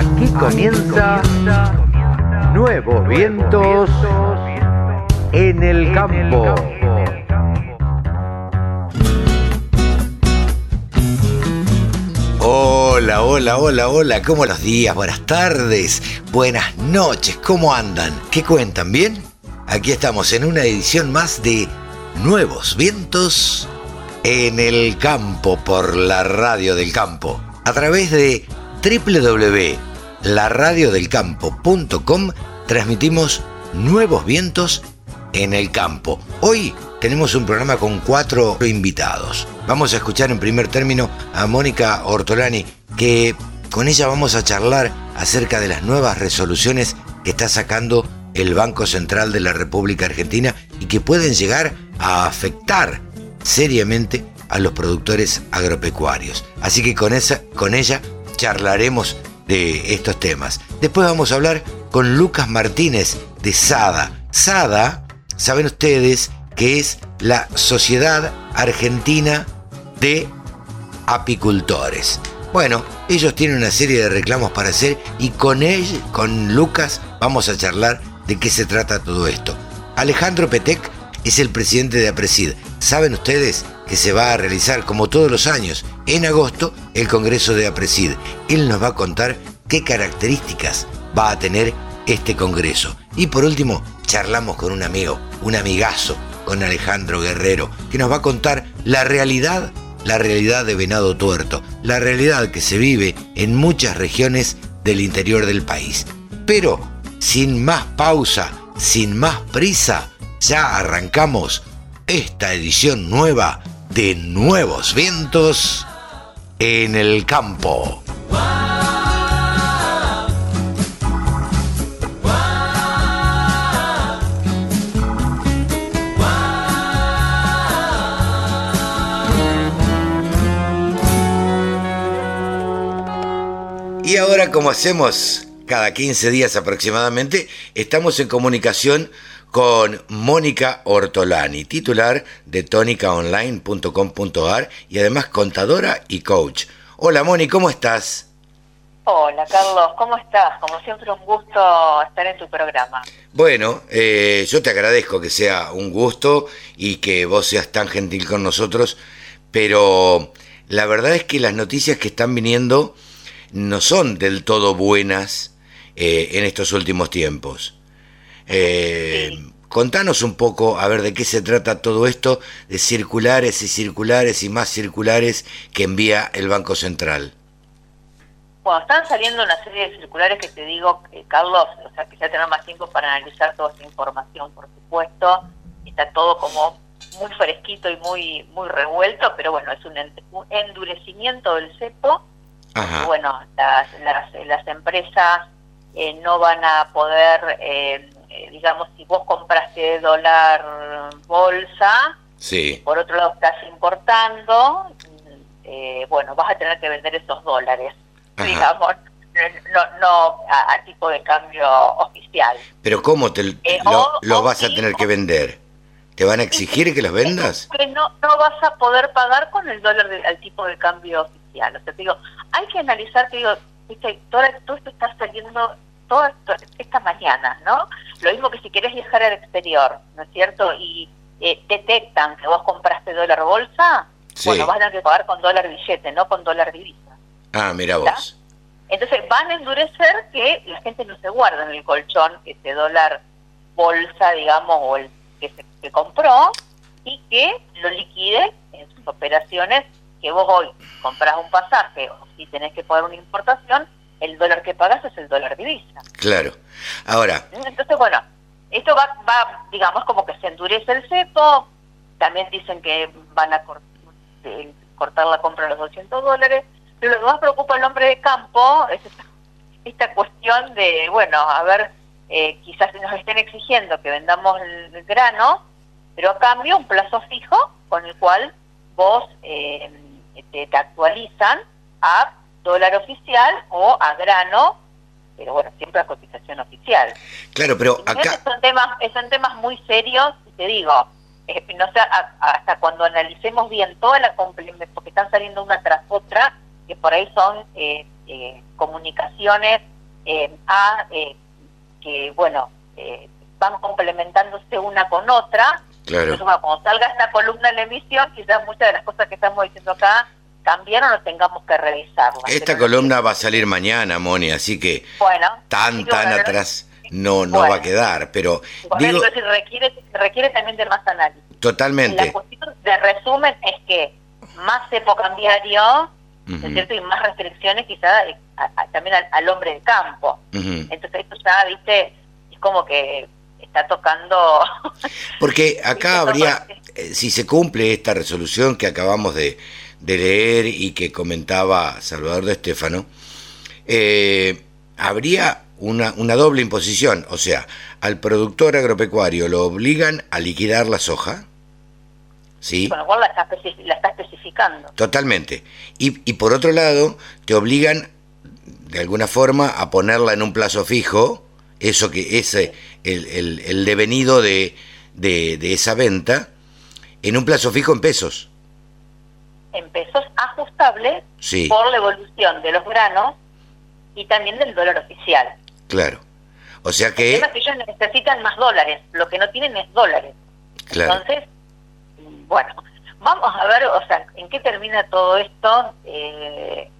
Aquí comienza Nuevos Vientos en el Campo. Hola, hola, hola, hola, ¿cómo los días? Buenas tardes, buenas noches, ¿cómo andan? ¿Qué cuentan? ¿Bien? Aquí estamos en una edición más de Nuevos Vientos en el Campo por la Radio del Campo. A través de www.laradiodelcampo.com transmitimos Nuevos Vientos en el Campo. Hoy tenemos un programa con cuatro invitados. Vamos a escuchar en primer término a Mónica Ortolani, que con ella vamos a charlar acerca de las nuevas resoluciones que está sacando el Banco Central de la República Argentina y que pueden llegar a afectar seriamente a los productores agropecuarios. Así que con, esa, con ella charlaremos de estos temas. Después vamos a hablar con Lucas Martínez de SADA. SADA, saben ustedes que es la Sociedad Argentina de Apicultores. Bueno, ellos tienen una serie de reclamos para hacer y con él, con Lucas, vamos a charlar de qué se trata todo esto. Alejandro Petec es el presidente de APRESID. Saben ustedes que se va a realizar, como todos los años, en agosto, el Congreso de APRESID. Él nos va a contar qué características va a tener este Congreso. Y por último, charlamos con un amigo, un amigazo, con Alejandro Guerrero, que nos va a contar la realidad, la realidad de Venado Tuerto, la realidad que se vive en muchas regiones del interior del país. Pero sin más pausa, sin más prisa, ya arrancamos esta edición nueva de Nuevos Vientos en el Campo. Y ahora como hacemos cada 15 días aproximadamente, estamos en comunicación con Mónica Ortolani, titular de tónicaonline.com.ar y además contadora y coach. Hola Moni, ¿cómo estás? Hola Carlos, ¿cómo estás? Como siempre un gusto estar en tu programa. Bueno, eh, yo te agradezco que sea un gusto y que vos seas tan gentil con nosotros, pero la verdad es que las noticias que están viniendo no son del todo buenas eh, en estos últimos tiempos. Eh, contanos un poco, a ver, de qué se trata todo esto de circulares y circulares y más circulares que envía el Banco Central. Bueno, están saliendo una serie de circulares que te digo, Carlos, o sea, que ya tener más tiempo para analizar toda esta información, por supuesto. Está todo como muy fresquito y muy muy revuelto, pero bueno, es un, endurecimiento del cepo. Bueno, las, las, las empresas eh, no van a poder, eh, eh, digamos, si vos compraste dólar bolsa, sí. por otro lado estás importando, bueno, vas a tener que vender esos dólares, digamos, no, no a, tipo de cambio oficial. Pero ¿cómo te lo, vas a tener que vender? ¿Te van a exigir que los vendas? Que no, no vas a poder pagar con el dólar al tipo de cambio oficial. O sea, te digo, hay que analizar, te digo, todo, esto está saliendo toda esta mañana, ¿no? Lo mismo que si querés viajar al exterior, ¿no es cierto? Y eh, detectan que vos compraste dólar bolsa, bueno, vas a tener que pagar con dólar billete, no con dólar divisa. Ah, mira vos. Entonces van a endurecer que la gente no se guarda en el colchón ese dólar bolsa, digamos, o el que se que compró y que lo liquide en sus operaciones que vos hoy compras un pasaje o si tenés que pagar una importación, el dólar que pagas es el dólar divisa. Claro. Ahora. Entonces, bueno, esto va, va digamos, como que se endurece el cepo. También dicen que van a cortar la compra de los 200 dólares. Pero lo que más preocupa al hombre de campo es esta, cuestión de, bueno, a ver, eh, quizás nos estén exigiendo que vendamos el, grano, pero a cambio un plazo fijo con el cual vos eh, te, actualizan a dólar oficial o a grano, pero bueno, siempre a cotización oficial. Claro, pero acá... Son temas, son temas muy serios, y te digo, eh, no sé, hasta cuando analicemos bien toda la porque están saliendo una tras otra, que por ahí son eh, eh, comunicaciones eh, a que, bueno, van complementándose una con otra. Claro. Entonces, cuando salga esta columna en la emisión, quizás muchas de las cosas que estamos diciendo acá cambiaron o tengamos que revisarlas. Esta columna va a salir mañana, Moni, así que bueno, tan, tan atrás no, no va a quedar, pero digo, requiere, requiere también de más análisis. Totalmente. La cuestión de resumen es que más cepo cambiario, cierto? Y más restricciones quizá eh, también al, hombre de campo. Entonces esto ya, viste, es como que está tocando... Porque acá habría, eh, si se cumple esta resolución que acabamos de, de leer y que comentaba Salvador de Estéfano, eh, habría una, una doble imposición, o sea, al productor agropecuario lo obligan a liquidar la soja, ¿sí? Con lo cual la está, especificando. Totalmente. Y, y, por otro lado, te obligan de alguna forma a ponerla en un plazo fijo, eso que es el, el, el devenido de, de, de, esa venta, en un plazo fijo en pesos. En pesos ajustables por la evolución de los granos y también del dólar oficial. Claro. O sea que... El tema es que ellos necesitan más dólares, lo que no tienen es dólares. Claro. Entonces, bueno, vamos a ver, o sea, en qué termina todo esto. Eh,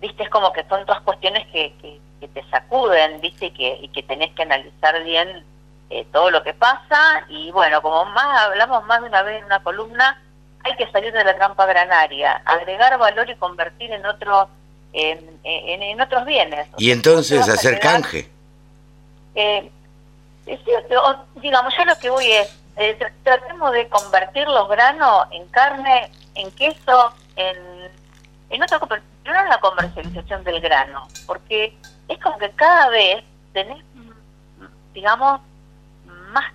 viste, es como que son todas cuestiones que, que, te sacuden, viste, y que, y que tenés que analizar bien eh, todo lo que pasa. Y bueno, como más hablamos más de una vez en una columna, hay que salir de la trampa granaria, agregar valor y convertir en otros en, en, otros bienes. Y entonces hacer canje. Eh, digamos, yo lo que voy es, eh, tratemos de convertir los granos en carne, en queso, en, en otra no en la comercialización del grano, porque es como que cada vez tenés, digamos, más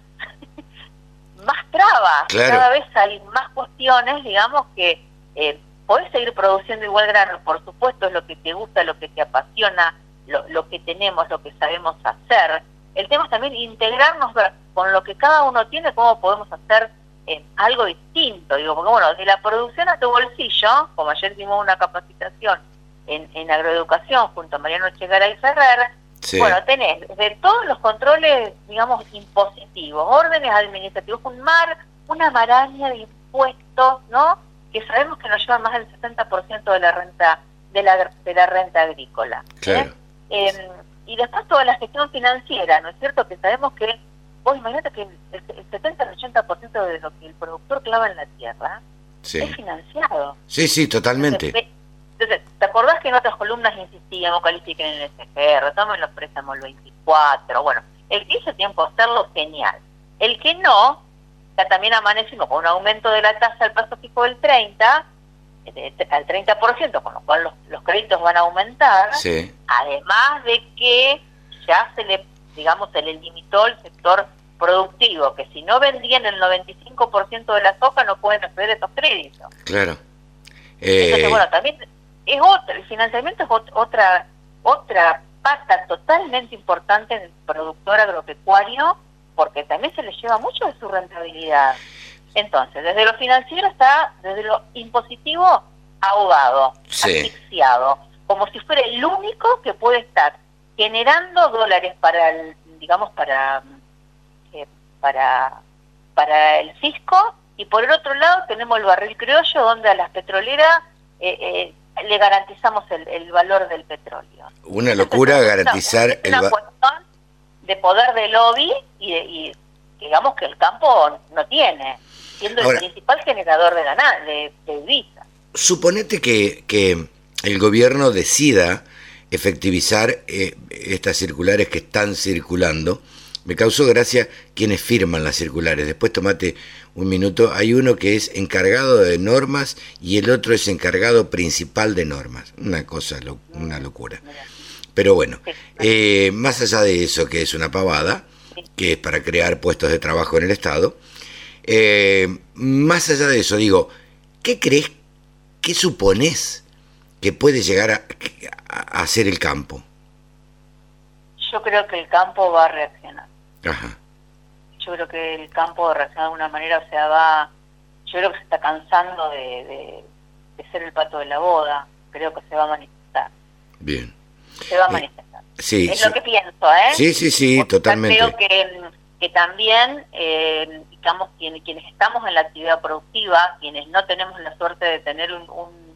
más trabas, cada vez hay más cuestiones, digamos, que eh, podés seguir produciendo igual grano, por supuesto, es lo que te gusta, lo que te apasiona, lo, lo que tenemos, lo que sabemos hacer. El tema es también integrarnos con lo que cada uno tiene, cómo podemos hacer eh, algo distinto. Digo, porque bueno, de la producción a tu bolsillo, como ayer dimos una capacitación en, en agroeducación junto a Mariano Chegara y Ferrer, bueno, tenés de todos los controles, digamos, impositivos, órdenes administrativos, un mar, una maraña de impuestos, ¿no? que sabemos que nos llevan más del 70% de la renta de la, de la renta agrícola. ¿eh? Em, y después toda la gestión financiera, ¿no es cierto? Que sabemos que, vos imagínate que el, 70 al 80% de lo que el productor clava en la tierra es financiado. Sí, sí, totalmente. Entonces, ¿te acordás que en otras columnas insistíamos, califiquen el SGR, tomen los préstamos el 24? Bueno, el que hizo tiempo hacerlo, genial. El que no, ya también amanecimos con un aumento de la tasa al plazo fijo del 30, al 30%, con lo cual los, créditos van a aumentar, además de que ya se le, digamos, se le limitó el sector productivo, que si no vendían el 95% de la soja no pueden acceder a esos créditos. Claro. Entonces, eh, bueno, también es otra, el financiamiento es otra, otra pata totalmente importante en el productor agropecuario porque también se les lleva mucho de su rentabilidad. Entonces, desde lo financiero está, desde lo impositivo, ahogado, asfixiado, como si fuera el único que puede estar generando dólares para el, digamos, para, eh, para, para el fisco, y por el otro lado tenemos el barril criollo, donde a las petroleras eh, eh, le garantizamos el, valor del petróleo. Una locura garantizar el valor de poder de lobby y, digamos que el campo no tiene, siendo el principal generador de ganar, de, de Suponete que, que el gobierno decida efectivizar eh, estas circulares que están circulando. Me causó gracia quienes firman las circulares. Después tomate un minuto. Hay uno que es encargado de normas y el otro es encargado principal de normas. Una cosa, una locura. Pero bueno, eh, más allá de eso, que es una pavada, que es para crear puestos de trabajo en el Estado, eh, más allá de eso, digo, ¿qué crees, qué supones que puede llegar a, hacer el campo? Yo creo que el campo va a reaccionar. Ajá. Yo creo que el campo va a reaccionar de una manera, o sea, va, yo creo que se está cansando de, de ser el pato de la boda, creo que se va a manifestar. Bien se va a manifestar. Sí, es lo que pienso, ¿eh? Sí, sí, sí, totalmente. Creo que, que también, eh, digamos, quienes, quienes estamos en la actividad productiva, quienes no tenemos la suerte de tener un, un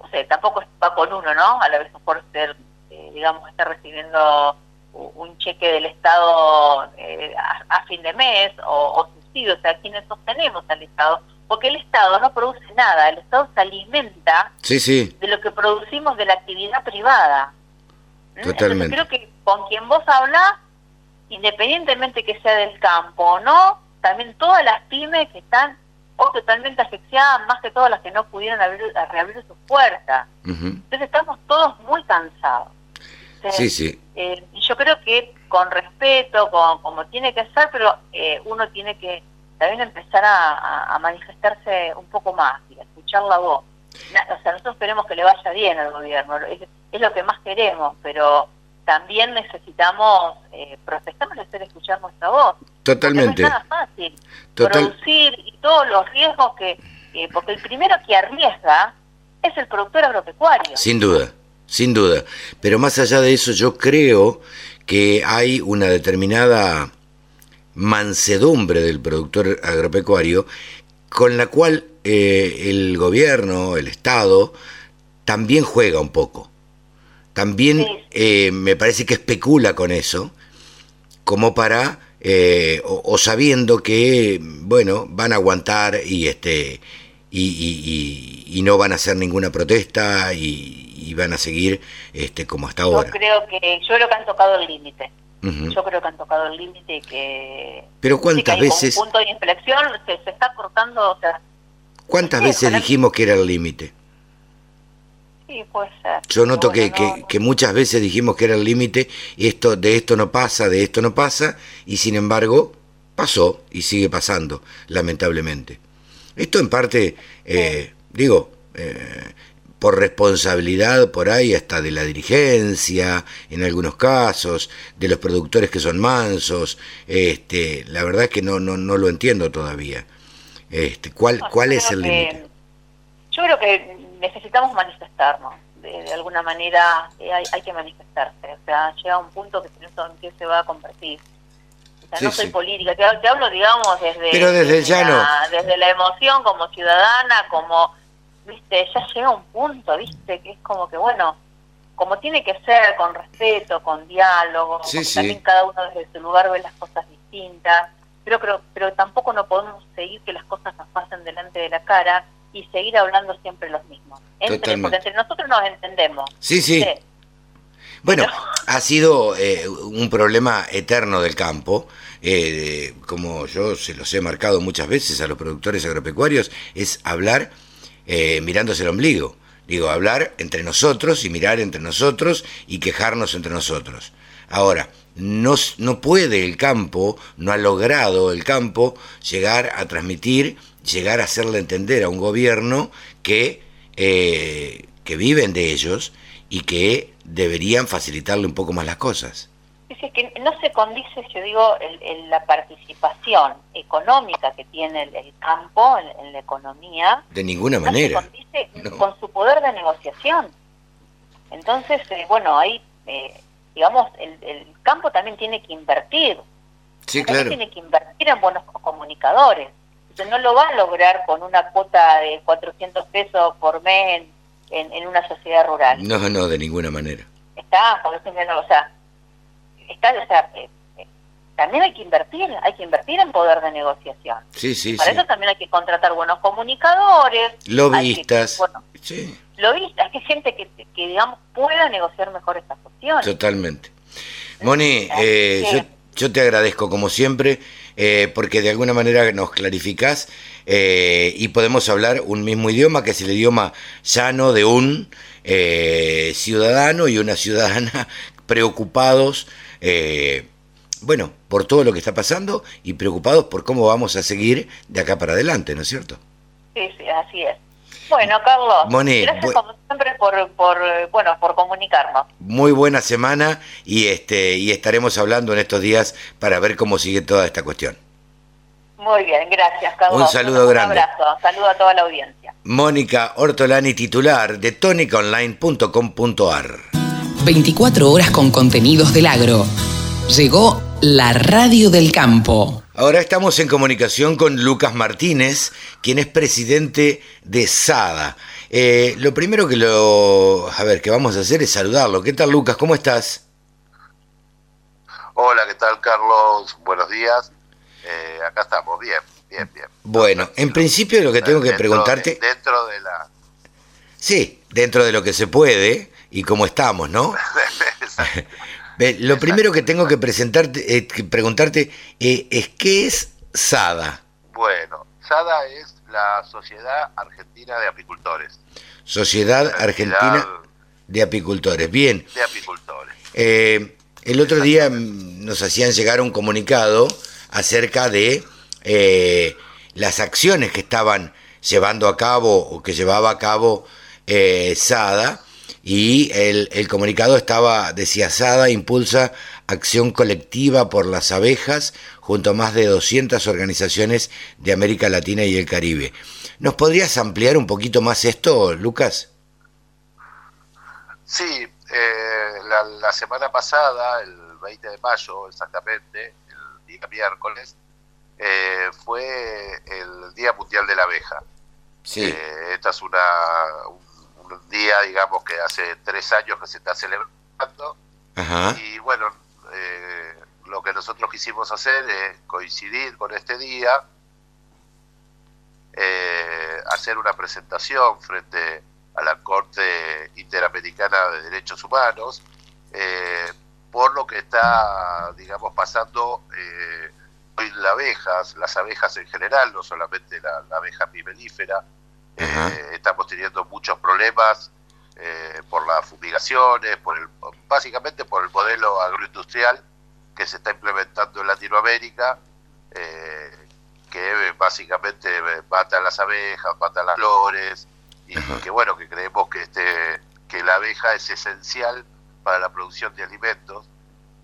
no sé, tampoco va con uno, ¿no? A la vez por ser, eh, digamos, estar recibiendo un cheque del Estado eh, a, fin de mes o, o subsidio, o sea, quienes sostenemos al Estado, porque el Estado no produce nada, el Estado se alimenta sí, sí. de lo que producimos de la actividad privada. ¿Mm? Totalmente. creo que con quien vos hablas, independientemente que sea del campo o no, también todas las pymes que están o totalmente asfixiadas, más que todas las que no pudieron abrir, reabrir sus puertas. Entonces estamos todos muy cansados. Sí, sí. Eh, yo creo que con respeto, con, como tiene que ser, pero eh, uno tiene que también empezar a, manifestarse un poco más y a escuchar la voz. o sea, nosotros queremos que le vaya bien al gobierno, es, lo que más queremos, pero también necesitamos eh, protestar, hacer escuchar nuestra voz. Totalmente. No es nada fácil producir y todos los riesgos que, porque el primero que arriesga es el productor agropecuario. Sin duda, sin duda. Pero más allá de eso, yo creo que hay una determinada mansedumbre del productor agropecuario con la cual eh, el gobierno, el Estado, también juega un poco. También eh, me parece que especula con eso, como para, eh, o, sabiendo que, bueno, van a aguantar y, este, y, no van a hacer ninguna protesta y, van a seguir este, como hasta ahora. Yo creo que, yo creo que han tocado el límite. Yo creo que han tocado el límite que... Pero ¿cuántas veces... Un punto de inflexión se, se está cortando, o sea... ¿Cuántas veces dijimos que era el límite? Sí, puede ser. Yo noto que, que, muchas veces dijimos que era el límite, y esto, de esto no pasa, de esto no pasa, y sin embargo pasó y sigue pasando, lamentablemente. Esto en parte, eh, digo, eh, por responsabilidad por ahí hasta de la dirigencia, en algunos casos, de los productores que son mansos, este, la verdad es que no, no, no lo entiendo todavía. Este, ¿Cuál, cuál es el límite? Yo creo que necesitamos manifestarnos, de, alguna manera eh, hay, hay, que manifestarse, o sea, llega un punto que en que se va a convertir. O sea, no soy política, te, hablo, digamos, desde, Pero desde, desde la emoción como ciudadana, como viste, ya llega un punto, viste, que es como que, bueno, como tiene que ser, con respeto, con diálogo, también cada uno desde su lugar ve las cosas distintas, pero, pero, pero tampoco no podemos seguir que las cosas nos pasen delante de la cara y seguir hablando siempre los mismos. Entre, porque entre nosotros nos entendemos. Sí, sí. Bueno, ha sido eh, un problema eterno del campo, eh, como yo se los he marcado muchas veces a los productores agropecuarios, es hablar eh, mirándose el ombligo. Digo, hablar entre nosotros y mirar entre nosotros y quejarnos entre nosotros. Ahora, no, no puede el campo, no ha logrado el campo llegar a transmitir, llegar a hacerle entender a un gobierno que, eh, que viven de ellos y que deberían facilitarle un poco más las cosas es que no se condice, yo digo, el, la participación económica que tiene el, campo en, la economía. De ninguna manera. Se condice con su poder de negociación. Entonces, eh, bueno, ahí, eh, digamos, el, campo también tiene que invertir. Sí, claro. Tiene que invertir en buenos comunicadores. Entonces, no lo va a lograr con una cuota de 400 pesos por mes en, en, una sociedad rural. No, no, de ninguna manera. Está, o sea, eh, eh, también hay que invertir, hay que invertir en poder de negociación. Sí, sí, Para eso también hay que contratar buenos comunicadores. Lobistas. sí. Lobistas, que gente que, digamos, pueda negociar mejor estas cuestiones. Totalmente. Moni, eh, yo, te agradezco como siempre, porque de alguna manera nos clarificás y podemos hablar un mismo idioma, que es el idioma llano de un ciudadano y una ciudadana preocupados eh, bueno, por todo lo que está pasando y preocupados por cómo vamos a seguir de acá para adelante, ¿no es cierto? Sí, sí, así es. Bueno, Carlos, gracias como siempre por, por, bueno, por comunicarnos. Muy buena semana y, este, y estaremos hablando en estos días para ver cómo sigue toda esta cuestión. Muy bien, gracias, Carlos. Un saludo grande. Un abrazo, saludo a toda la audiencia. Mónica Ortolani, titular de tonicaonline.com.ar. 24 horas con contenidos del agro. Llegó la radio del campo. Ahora estamos en comunicación con Lucas Martínez, quien es presidente de SADA. Eh, lo primero que lo, a ver, que vamos a hacer es saludarlo. ¿Qué tal, Lucas? ¿Cómo estás? Hola, ¿qué tal, Carlos? Buenos días. Eh, acá estamos, bien, bien, bien. Bueno, en principio lo que tengo que preguntarte... dentro de la... Sí, dentro de lo que se puede y cómo estamos, ¿no? lo primero que tengo que presentarte, eh, preguntarte eh, es ¿qué es SADA? Bueno, SADA es la Sociedad Argentina de Apicultores. Sociedad Argentina de Apicultores, bien. De Apicultores. Eh, el otro día nos hacían llegar un comunicado acerca de las acciones que estaban llevando a cabo o que llevaba a cabo SADA y el, el comunicado estaba, decía, SADA impulsa acción colectiva por las abejas junto a más de 200 organizaciones de América Latina y el Caribe. ¿Nos podrías ampliar un poquito más esto, Lucas? Sí, eh, la, semana pasada, el 20 de mayo exactamente, el día miércoles, eh, fue el Día Mundial de la Abeja. Sí. Eh, esta es una, un día, digamos, que hace tres años que se está celebrando. Y bueno, eh, lo que nosotros quisimos hacer es coincidir con este día, eh, hacer una presentación frente a la Corte Interamericana de Derechos Humanos, eh, por lo que está, digamos, pasando hoy las abejas, las abejas en general, no solamente la, la abeja pimelífera, eh, estamos teniendo muchos problemas eh, por las fumigaciones, por el, básicamente por el modelo agroindustrial que se está implementando en Latinoamérica, eh, que básicamente mata las abejas, mata las flores, y que bueno, que creemos que, este, que la abeja es esencial para la producción de alimentos,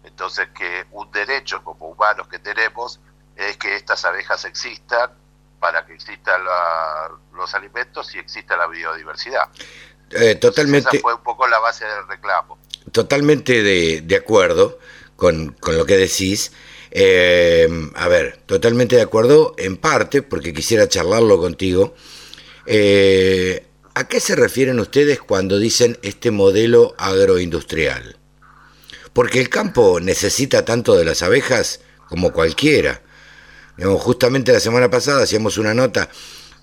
entonces que un derecho como humanos que tenemos es que estas abejas existan para que existan los alimentos y exista la biodiversidad. Eh, totalmente. esa fue un poco la base del reclamo. Totalmente de, acuerdo con, lo que decís. Eh, a ver, totalmente de acuerdo en parte, porque quisiera charlarlo contigo. Eh, ¿A qué se refieren ustedes cuando dicen este modelo agroindustrial? Porque el campo necesita tanto de las abejas como cualquiera justamente la semana pasada hacíamos una nota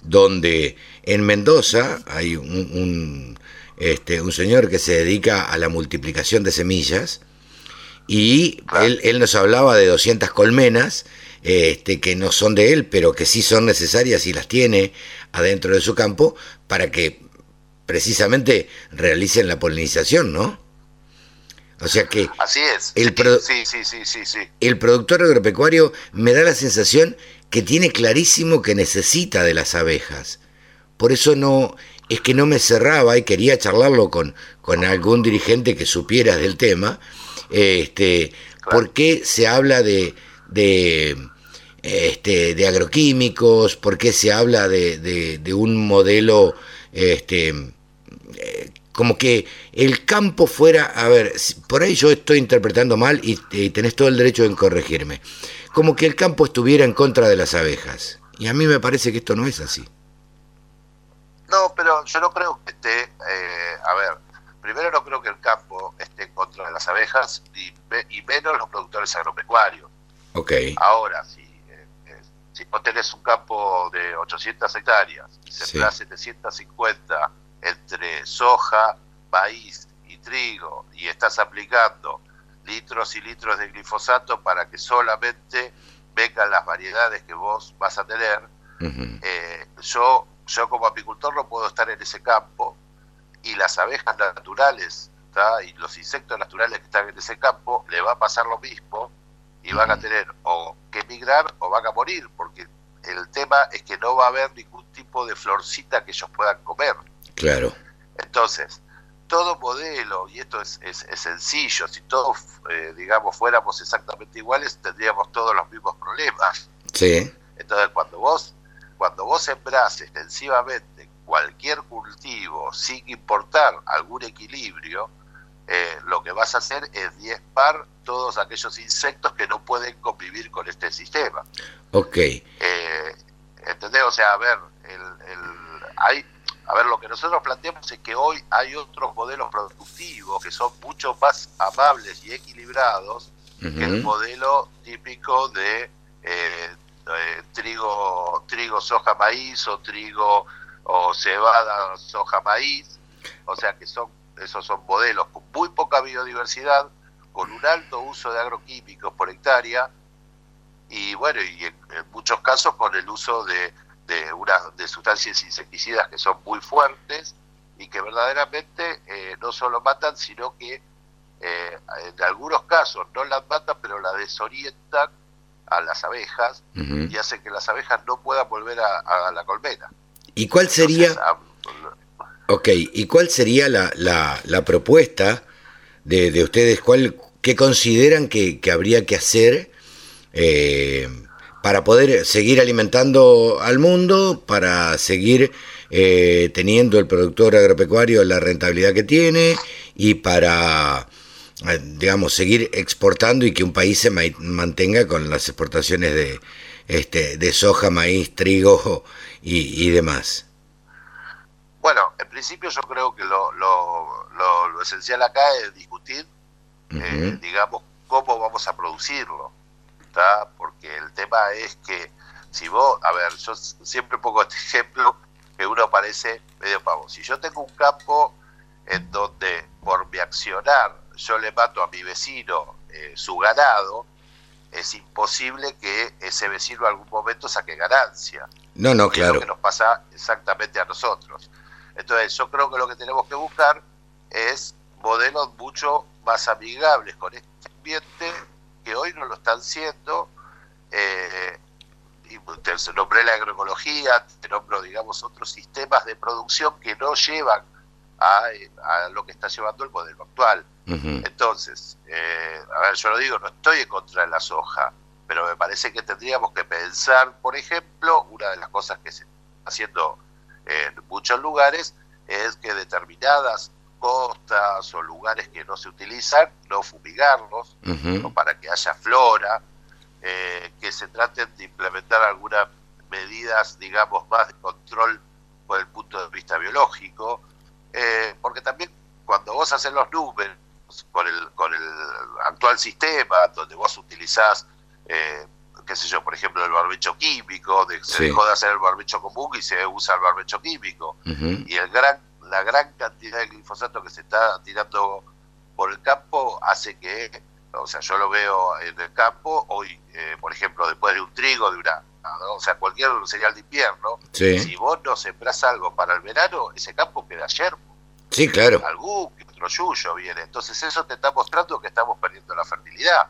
donde en Mendoza hay un, este, un señor que se dedica a la multiplicación de semillas y él, nos hablaba de 200 colmenas este, que no son de él, pero que sí son necesarias y las tiene adentro de su campo para que precisamente realicen la polinización, ¿no? O sea que Así es. El, sí, sí, sí, sí, sí, el productor agropecuario me da la sensación que tiene clarísimo que necesita de las abejas. Por eso no es que no me cerraba y quería charlarlo con, con algún dirigente que supiera del tema. Este, ¿Por qué se habla de, de, este, de agroquímicos? ¿Por qué se habla de, de, de un modelo este, eh, como que el campo fuera, a ver, por ahí yo estoy interpretando mal y, tenés todo el derecho en corregirme, como que el campo estuviera en contra de las abejas. Y a mí me parece que esto no es así. No, pero yo no creo que esté, eh, a ver, primero no creo que el campo esté en contra de las abejas y, y menos los productores agropecuarios. Ok. Ahora, si, eh, eh, si vos tenés un campo de 800 hectáreas y se sí. 750 entre soja, maíz y trigo y estás aplicando litros y litros de glifosato para que solamente vengan las variedades que vos vas a tener, eh, yo, yo como apicultor no puedo estar en ese campo y las abejas naturales y los insectos naturales que están en ese campo le va a pasar lo mismo y van a tener o que emigrar o van a morir, porque el tema es que no va a haber ningún tipo de florcita que ellos puedan comer. Claro. Entonces, todo modelo, y esto es, es, sencillo, si todos, eh, digamos, fuéramos exactamente iguales, tendríamos todos los mismos problemas. Sí. Entonces, cuando vos, cuando vos sembrás extensivamente cualquier cultivo sin importar algún equilibrio, eh, lo que vas a hacer es diezmar todos aquellos insectos que no pueden convivir con este sistema. Ok. Eh, ¿Entendés? O sea, a ver, el, hay, a ver, lo que nosotros planteamos es que hoy hay otros modelos productivos que son mucho más amables y equilibrados que el modelo típico de eh, trigo, trigo, soja, maíz o trigo o cebada, soja, maíz. O sea que son esos son modelos con muy poca biodiversidad, con un alto uso de agroquímicos por hectárea y bueno, y en, muchos casos con el uso de, de, una, de sustancias insecticidas que son muy fuertes y que verdaderamente eh, no solo matan, sino que eh, en algunos casos no las matan, pero las desorientan a las abejas y hacen que las abejas no puedan volver a, la colmena. ¿Y cuál sería? Ok, ¿y cuál sería la, la, propuesta de, de, ustedes? ¿Cuál, ¿Qué consideran que, habría que hacer eh, para poder seguir alimentando al mundo, para seguir eh, teniendo el productor agropecuario la rentabilidad que tiene y para, eh, digamos, seguir exportando y que un país se mantenga con las exportaciones de, este, de soja, maíz, trigo y demás? Bueno, en principio yo creo que lo, lo, lo, esencial acá es discutir, eh, digamos, cómo vamos a producirlo, ¿está? Porque el tema es que si vos, a ver, yo siempre pongo este ejemplo que uno parece medio pavo. Si yo tengo un campo en donde por mi accionar yo le mato a mi vecino eh, su ganado, es imposible que ese vecino en algún momento saque ganancia. No, no, claro. Es lo que nos pasa exactamente a nosotros. Entonces yo creo que lo que tenemos que buscar es modelos mucho más amigables con este ambiente que hoy no lo están siendo. Eh, y te nombré la agroecología, te nombro, digamos, otros sistemas de producción que no llevan a, lo que está llevando el modelo actual. Entonces, eh, a ver, yo lo digo, no estoy en contra de la soja, pero me parece que tendríamos que pensar, por ejemplo, una de las cosas que se está haciendo en muchos lugares es que determinadas costas o lugares que no se utilizan, no fumigarlos, para que haya flora, eh, que se traten de implementar algunas medidas, digamos, más de control por el punto de vista biológico, eh, porque también cuando vos haces los números con el, con el actual sistema, donde vos utilizás eh, qué sé yo, por ejemplo, el barbecho químico, de, se dejó de hacer el barbecho común y se usa el barbecho químico. Y el gran, la gran cantidad de glifosato que se está tirando por el campo hace que, o sea, yo lo veo en el campo, hoy, eh, por ejemplo, después de un trigo, de una, o sea, cualquier señal de invierno, si vos no sembrás algo para el verano, ese campo queda yermo. Sí, claro. Algún otro yuyo viene. Entonces eso te está mostrando que estamos perdiendo la fertilidad.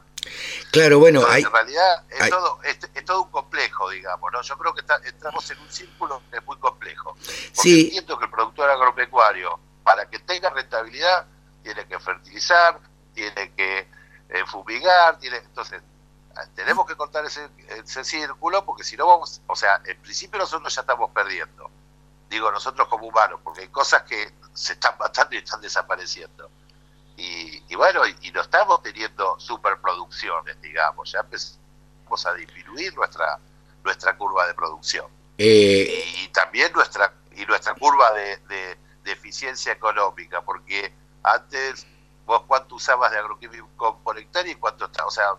Claro, bueno, hay, en realidad es, todo, es, todo un complejo, digamos, ¿no? Yo creo que entramos en un círculo que es muy complejo. Porque sí. entiendo que el productor agropecuario, para que tenga rentabilidad, tiene que fertilizar, tiene que eh, fumigar, tiene, entonces tenemos que cortar ese, ese círculo porque si no vamos, o sea, en principio nosotros ya estamos perdiendo, digo nosotros como humanos, porque hay cosas que se están matando y están desapareciendo y, bueno, y, no estamos teniendo superproducciones, digamos, ya empezamos a disminuir nuestra, nuestra curva de producción. Eh, y, también nuestra, y nuestra curva de, de, eficiencia económica, porque antes vos cuánto usabas de agroquímico por hectárea y cuánto está, o sea,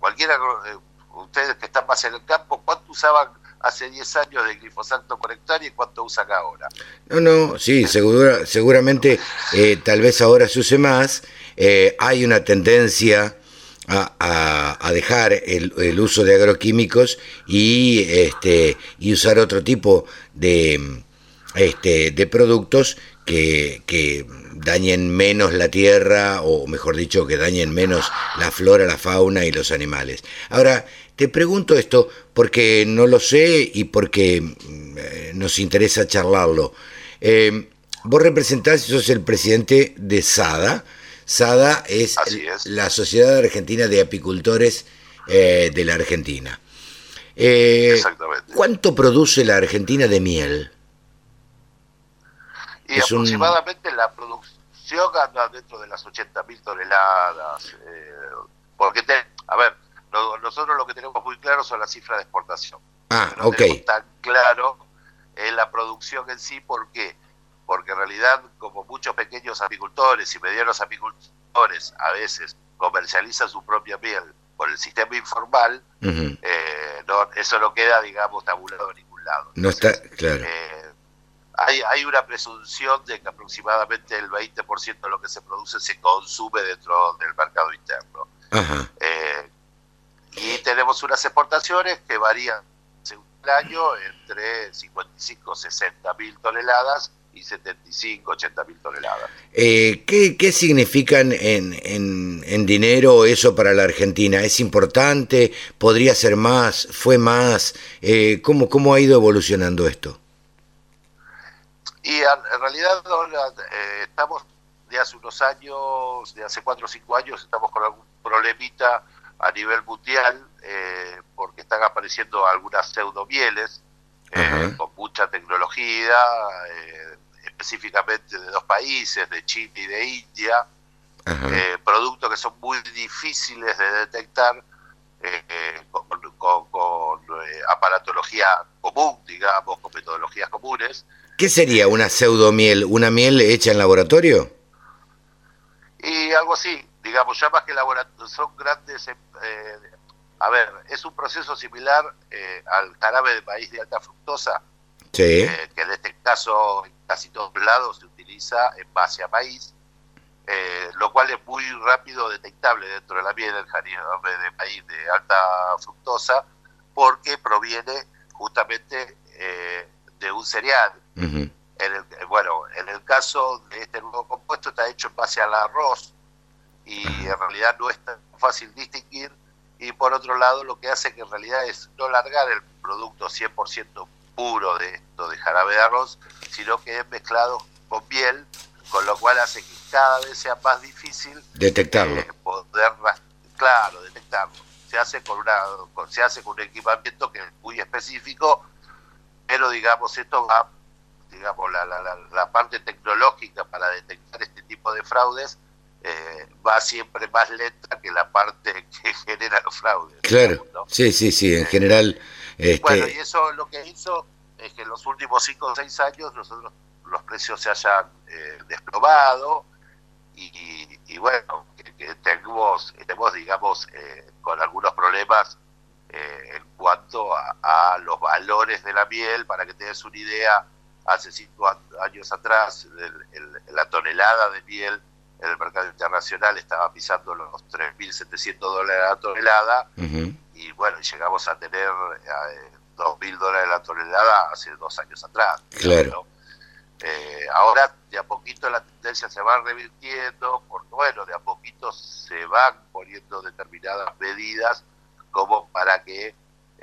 cualquiera, eh, ustedes que están más en el campo, cuánto usaban hace 10 años de glifosato por hectárea y cuánto usan ahora. No, no, sí, segura, seguramente eh, tal vez ahora se use más. Eh, hay una tendencia a, dejar el, uso de agroquímicos y, este, y usar otro tipo de, este, productos que, que dañen menos la tierra, o mejor dicho, que dañen menos la flora, la fauna y los animales. Ahora, te pregunto esto porque no lo sé y porque mm, eh, nos interesa charlarlo. Eh, vos representás, sos el presidente de SADA. SADA es, la Sociedad Argentina de Apicultores eh, de la Argentina. Exactamente. ¿Cuánto produce la Argentina de miel? Y aproximadamente la producción anda dentro de las 80.000 toneladas, eh, porque, te, a ver, nosotros lo que tenemos muy claro son las cifras de exportación. Ah, no ok. tan claro en la producción en sí, ¿por qué? Porque en realidad, como muchos pequeños apicultores y medianos apicultores a veces comercializan su propia miel por el sistema informal, eh, no, eso no queda, digamos, tabulado en ningún lado. no está, claro. Eh, hay, hay una presunción de que aproximadamente el 20% de lo que se produce se consume dentro del mercado interno. Eh, y tenemos unas exportaciones que varían según el año entre 55, 60 mil toneladas y 75, 80 mil toneladas. Eh, ¿qué, ¿Qué significan en, en, en, dinero eso para la Argentina? ¿Es importante? ¿Podría ser más? ¿Fue más? Eh, ¿cómo, ¿Cómo ha ido evolucionando esto? Y en realidad eh, estamos de hace unos años, de hace cuatro o cinco años, estamos con algún problemita a nivel mundial eh, porque están apareciendo algunas pseudomieles eh, con mucha tecnología, eh, específicamente de dos países, de China y de India, eh, productos que son muy difíciles de detectar eh, con, con, con aparatología común, digamos, con metodologías comunes. ¿Qué sería una pseudomiel? ¿Una miel hecha en laboratorio? Y algo así, digamos, ya más que laboratorio, son grandes, eh, a ver, es un proceso similar eh, al jarabe de maíz de alta fructosa, sí. eh, que en este caso en casi todos lados se utiliza en base a maíz, eh, lo cual es muy rápido detectable dentro de la miel del de maíz de alta fructosa, porque proviene justamente eh, de un cereal. Uh -huh. En el, bueno, en el caso de este nuevo compuesto está hecho en base al arroz y en realidad no es tan fácil distinguir y por otro lado lo que hace que en realidad es no largar el producto 100% puro de esto de jarabe de arroz, sino que es mezclado con miel, con lo cual hace que cada vez sea más difícil detectarlo. Eh, poder, claro, detectarlo. Se hace con una con, se hace con un equipamiento que es muy específico, pero digamos esto va digamos, la, la, la, parte tecnológica para detectar este tipo de fraudes eh, va siempre más lenta que la parte que genera los fraudes. Claro, sí, sí, sí, en general. Este... Bueno, y eso lo que hizo es que en los últimos 5 o 6 años nosotros los precios se hayan eh, desplomado y, y, y, bueno, que, que tenemos, tenemos, digamos, eh, con algunos problemas eh, en cuanto a, a los valores de la miel, para que te des una idea, hace cinco años atrás el, el, la tonelada de miel en el mercado internacional estaba pisando los 3.700 dólares la tonelada uh -huh. Y bueno, llegamos a tener eh, 2.000 dólares la tonelada hace dos años atrás. Claro. ¿no? Eh, ahora de a poquito la tendencia se va revirtiendo porque bueno, de a poquito se van poniendo determinadas medidas como para que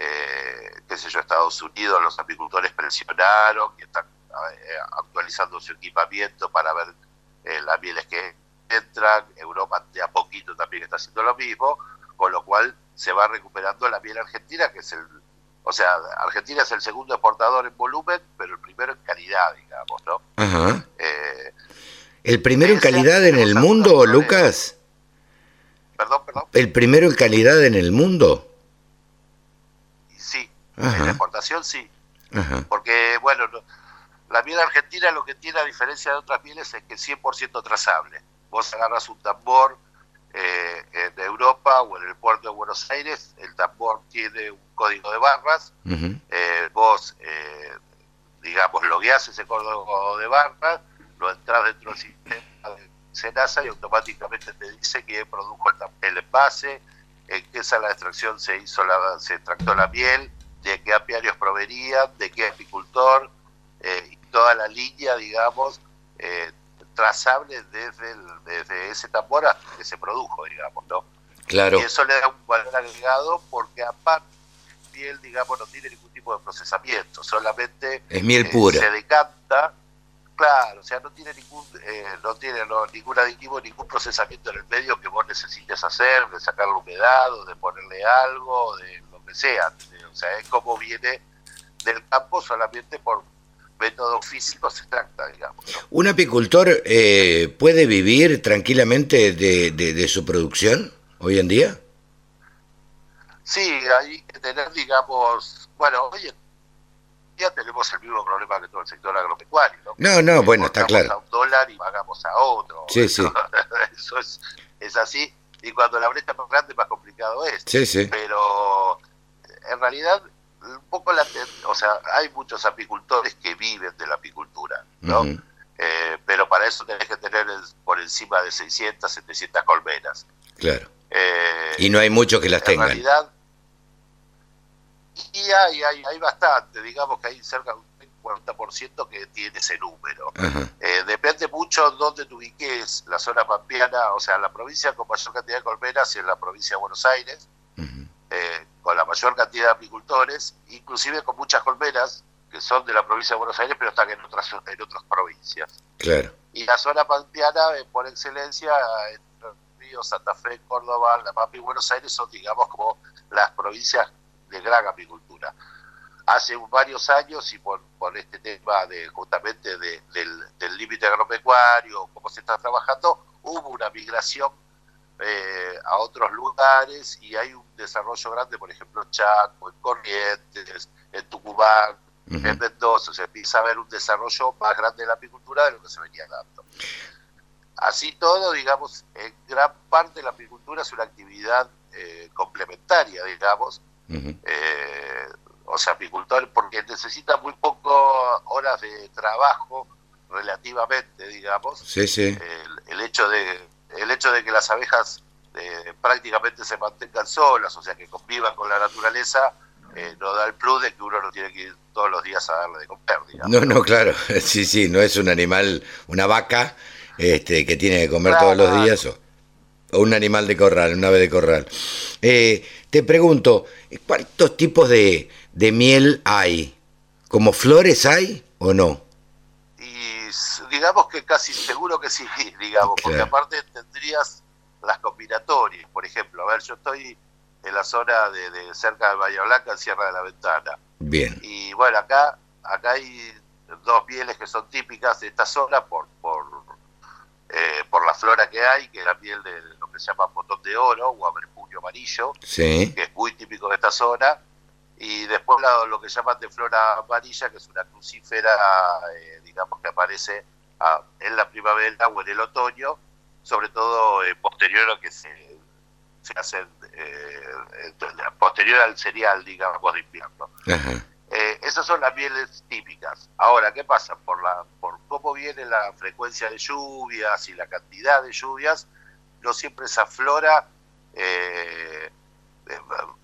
eh, qué sé yo, Estados Unidos, los apicultores presionaron y están eh, actualizando su equipamiento para ver eh, las mieles que entran, Europa de a poquito también está haciendo lo mismo, con lo cual se va recuperando la miel argentina, que es el, o sea, Argentina es el segundo exportador en volumen, pero el primero en calidad, digamos, ¿no? Ajá. Eh, ¿El primero en calidad en el mundo, Lucas? Perdón, perdón. ¿El primero en calidad en el mundo? Sí, Ajá. en la exportación sí. Ajá. Porque, bueno, la miel argentina lo que tiene a diferencia de otras mieles es que es 100% trazable. Vos agarras un tambor eh, en Europa o en el puerto de Buenos Aires, el tambor tiene un código de barras, uh -huh. eh, vos, eh, digamos, logueás ese código de barras, lo entras dentro del sistema de Senasa y automáticamente te dice que produjo el, el envase, en qué sala de extracción se hizo la, se extractó la miel, de qué apiarios provenían, de qué apicultor, eh, y toda la línea, digamos, eh, trazable desde, el, desde ese tambor hasta que se produjo, digamos, ¿no? Claro. Y eso le da un valor agregado porque aparte miel, digamos, no tiene ningún tipo de procesamiento, solamente es miel pura. Eh, se decanta, claro, o sea, no tiene ningún, eh, no tiene no, ningún aditivo, ningún procesamiento en el medio que vos necesites hacer, de sacar la humedad o de ponerle algo, de lo que sea, o sea, es como viene del campo solamente por métodos físicos se extracta, digamos. ¿Un apicultor eh, puede vivir tranquilamente de, de, su producción hoy en día? Sí, hay que tener, digamos, bueno, hoy en día tenemos el mismo problema que todo el sector agropecuario, ¿no? No, no, bueno, está claro. a un dólar y pagamos a otro. Sí, sí. Eso es, es así. Y cuando la brecha es más grande, más complicado es. Sí, sí. Pero en realidad un poco la, o sea, hay muchos apicultores que viven de la apicultura, ¿no? Eh, pero para eso tenés que tener por encima de 600, 700 colmenas. Claro. Eh, y no hay muchos que las tengan. En realidad, y hay, hay, hay bastante, digamos que hay cerca de un 40% que tiene ese número. Eh, depende mucho dónde te ubiques, la zona pampeana, o sea, la provincia con mayor cantidad de colmenas es la provincia de Buenos Aires, eh, con la mayor cantidad de apicultores, inclusive con muchas colmenas que son de la provincia de Buenos Aires, pero están en otras en otras provincias. Claro. Y la zona pampeana, eh, por excelencia, entre Río, Santa Fe, Córdoba, La Pampa y Buenos Aires son, digamos, como las provincias de gran apicultura. Hace varios años, y por, por este tema de justamente del límite agropecuario, cómo se está trabajando, hubo una migración eh, a otros lugares y hay un desarrollo grande, por ejemplo, en Chaco, en Corrientes, en Tucumán, en Mendoza, se empieza a haber un desarrollo más grande de la apicultura de lo que se venía dando. Así todo, digamos, en gran parte la apicultura es una actividad eh, complementaria, digamos, eh, o sea, apicultor, porque necesita muy poco horas de trabajo relativamente, digamos. Sí, sí. el hecho de el hecho de que las abejas eh, prácticamente se mantengan solas, o sea, que convivan con la naturaleza, eh, no da el plus de que uno no tiene que ir todos los días a darle de comer. No, no, claro, sí, sí, no es un animal, una vaca este, que tiene que comer todos los días o, un animal de corral, un ave de corral. Eh, te pregunto, ¿cuántos tipos de, de miel hay? ¿Como flores hay o no? Digamos que casi seguro que sí, digamos, porque aparte tendrías las combinatorias, por ejemplo, a ver, yo estoy en la zona de, cerca de Bahía Blanca, en Sierra de la Ventana. Bien. Y bueno, acá acá hay dos pieles que son típicas de esta zona por por eh, por la flora que hay, que es la piel de lo que se llama botón de oro o aberpuño amarillo, sí. que es muy típico de esta zona y después lo, que llaman de flora amarilla, que es una crucífera, eh, digamos, que aparece en la primavera o en el otoño, sobre todo eh, posterior a que se, se hace, eh, posterior al cereal, digamos, de invierno. esas son las mieles típicas. Ahora, ¿qué pasa? Por, la, por cómo viene la frecuencia de lluvias y la cantidad de lluvias, no siempre esa flora eh,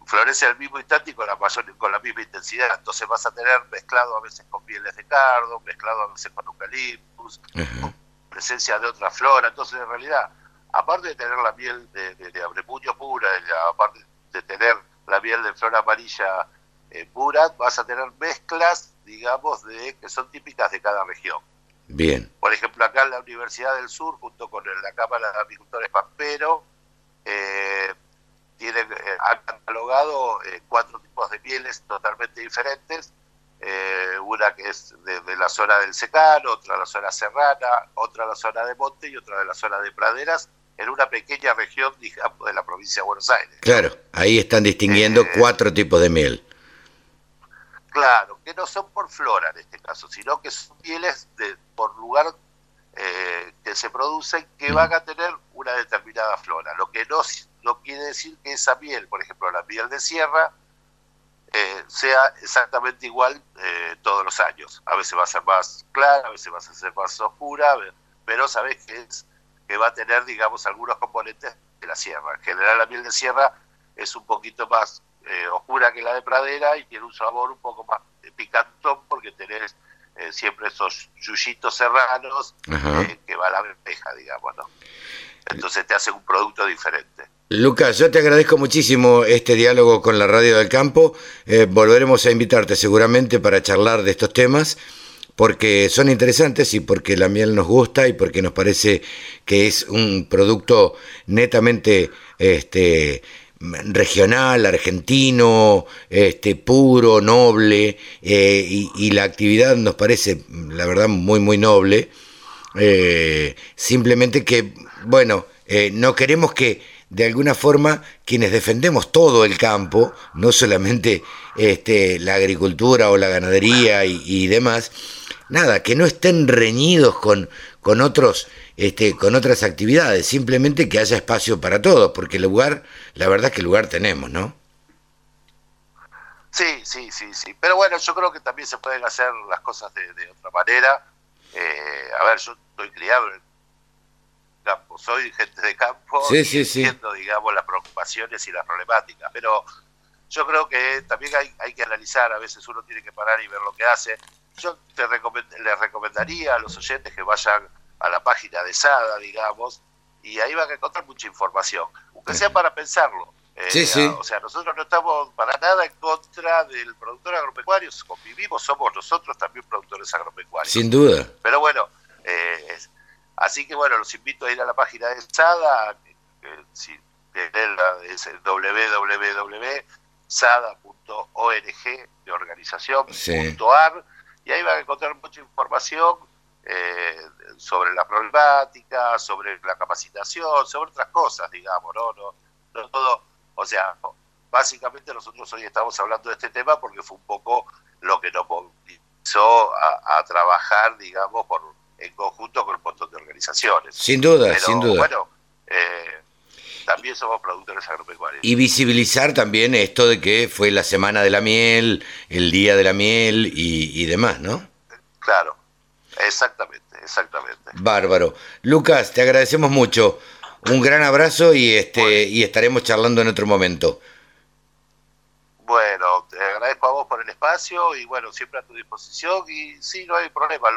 florece al mismo instante y con la, mayor, con la misma intensidad. Entonces vas a tener mezclado a veces con pieles de cardo, mezclado a veces con eucaliptus, con presencia de otra flora. Entonces, en realidad, aparte de tener la miel de, de, abrepuño pura, aparte de tener la miel de flor amarilla eh, pura, vas a tener mezclas, digamos, de que son típicas de cada región. Bien. Por ejemplo, acá en la Universidad del Sur, junto con la Cámara de Apicultores Pampero, eh, tiene, eh, ha catalogado eh, cuatro tipos de pieles totalmente diferentes, eh, una que es de, la zona del secano, otra de la zona serrana, otra de la zona de monte y otra de la zona de praderas, en una pequeña región, digamos, de la provincia de Buenos Aires. Claro, ahí están distinguiendo cuatro tipos de miel. Claro, que no son por flora en este caso, sino que son pieles de, por lugar que se producen que van a tener una determinada flora. Lo que no no quiere decir que esa miel, por ejemplo, la miel de sierra, eh, sea exactamente igual eh, todos los años. A veces va a ser más clara, a veces va a ser más oscura, pero sabes que, es, que va a tener, digamos, algunos componentes de la sierra. En general la miel de sierra es un poquito más eh, oscura que la de pradera y tiene un sabor un poco más picantón porque tenés siempre esos yuyitos serranos que va a la verdeja, digamos, ¿no? Entonces te hace un producto diferente. Lucas, yo te agradezco muchísimo este diálogo con la Radio del Campo. Eh, volveremos a invitarte seguramente para charlar de estos temas, porque son interesantes y porque la miel nos gusta y porque nos parece que es un producto netamente este, regional, argentino, este, puro, noble, eh, y, la actividad nos parece, la verdad, muy, muy noble. Eh, simplemente que, bueno, eh, no queremos que de alguna forma quienes defendemos todo el campo, no solamente este, la agricultura o la ganadería y, demás, nada, que no estén reñidos con, con otros este, con otras actividades, simplemente que haya espacio para todos, porque el lugar, la verdad es que el lugar tenemos, ¿no? Sí, sí, sí, sí. Pero bueno, yo creo que también se pueden hacer las cosas de, otra manera. Eh, a ver, yo estoy criado en el campo, soy gente de campo y entiendo, digamos, las preocupaciones y las problemáticas, pero yo creo que también hay, hay que analizar, a veces uno tiene que parar y ver lo que hace. Yo te les recomendaría a los oyentes que vayan a la página de SADA, digamos, y ahí van a encontrar mucha información, aunque sea para pensarlo. Eh, sí, sí. O sea, nosotros no estamos para nada en contra del productor agropecuario, convivimos, somos nosotros también productores agropecuarios. Sin duda. Pero bueno, eh, así que bueno, los invito a ir a la página de SADA, que, si es www.sada.org de organización.ar y ahí van a encontrar mucha información eh, sobre la problemática, sobre la capacitación, sobre otras cosas, digamos, ¿no? No, todo, o sea, básicamente nosotros hoy estamos hablando de este tema porque fue un poco lo que nos movilizó a, trabajar, digamos, por, en conjunto con un montón de organizaciones. Sin duda, sin duda. Bueno, eh, también somos productores agropecuarios. Y visibilizar también esto de que fue la semana de la miel, el día de la miel y, y demás, ¿no? Claro, Exactamente, exactamente. Bárbaro. Lucas, te agradecemos mucho. Un gran abrazo y este y estaremos charlando en otro momento. Bueno, te agradezco a vos por el espacio y bueno, siempre a tu disposición y sí, no hay problema.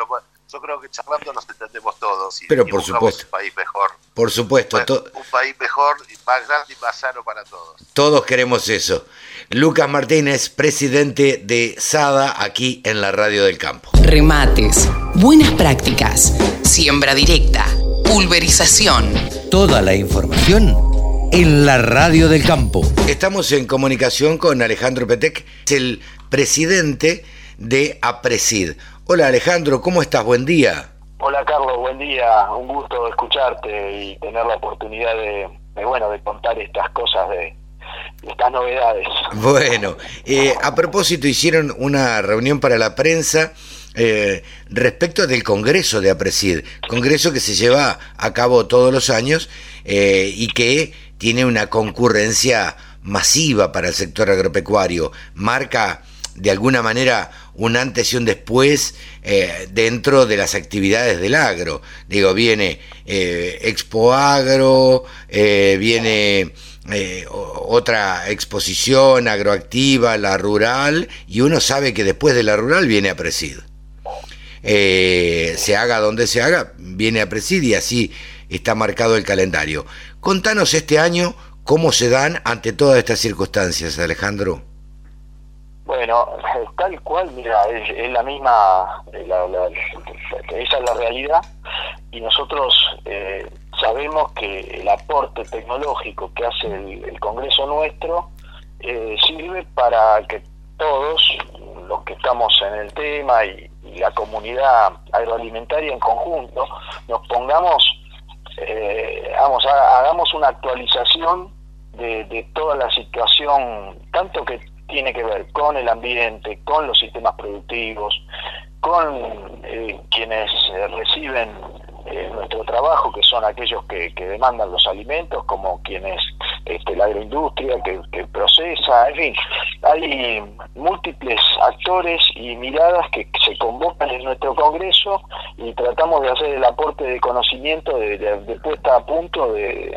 yo creo que charlando nos entendemos todos y, Pero por supuesto. un país mejor. Por supuesto. un país mejor, y más grande y más sano para todos. Todos queremos eso. Lucas Martínez, presidente de SADA, aquí en la Radio del Campo. Remates, buenas prácticas, siembra directa, pulverización. Toda la información en la Radio del Campo. Estamos en comunicación con Alejandro Petec, el presidente de APRESID. Hola Alejandro, ¿cómo estás? Buen día. Hola Carlos, buen día. Un gusto escucharte y tener la oportunidad de, de bueno, de contar estas cosas de, estas novedades. Bueno, eh, a propósito, hicieron una reunión para la prensa eh, respecto del Congreso de APRESID, Congreso que se lleva a cabo todos los años eh, y que tiene una concurrencia masiva para el sector agropecuario, marca de alguna manera un antes y un después dentro de las actividades del agro. Digo, viene Expo Agro, viene eh, otra exposición agroactiva, la rural, y uno sabe que después de la rural viene a Presid. Eh, se haga donde se haga, viene a Presid y así está marcado el calendario. Contanos este año cómo se dan ante todas estas circunstancias, Alejandro. Bueno, tal cual, mira, es, la misma, esa es la realidad y nosotros eh, sabemos que el aporte tecnológico que hace el, Congreso nuestro eh, sirve para que todos los que estamos en el tema y, la comunidad agroalimentaria en conjunto nos pongamos, eh, vamos, hagamos una actualización de, de toda la situación, tanto que tiene que ver con el ambiente, con los sistemas productivos, con eh, quienes reciben eh, nuestro trabajo, que son aquellos que, demandan los alimentos, como quienes este, la agroindustria que, procesa, en fin, hay múltiples actores y miradas que se convocan en nuestro Congreso y tratamos de hacer el aporte de conocimiento, de, puesta a punto de,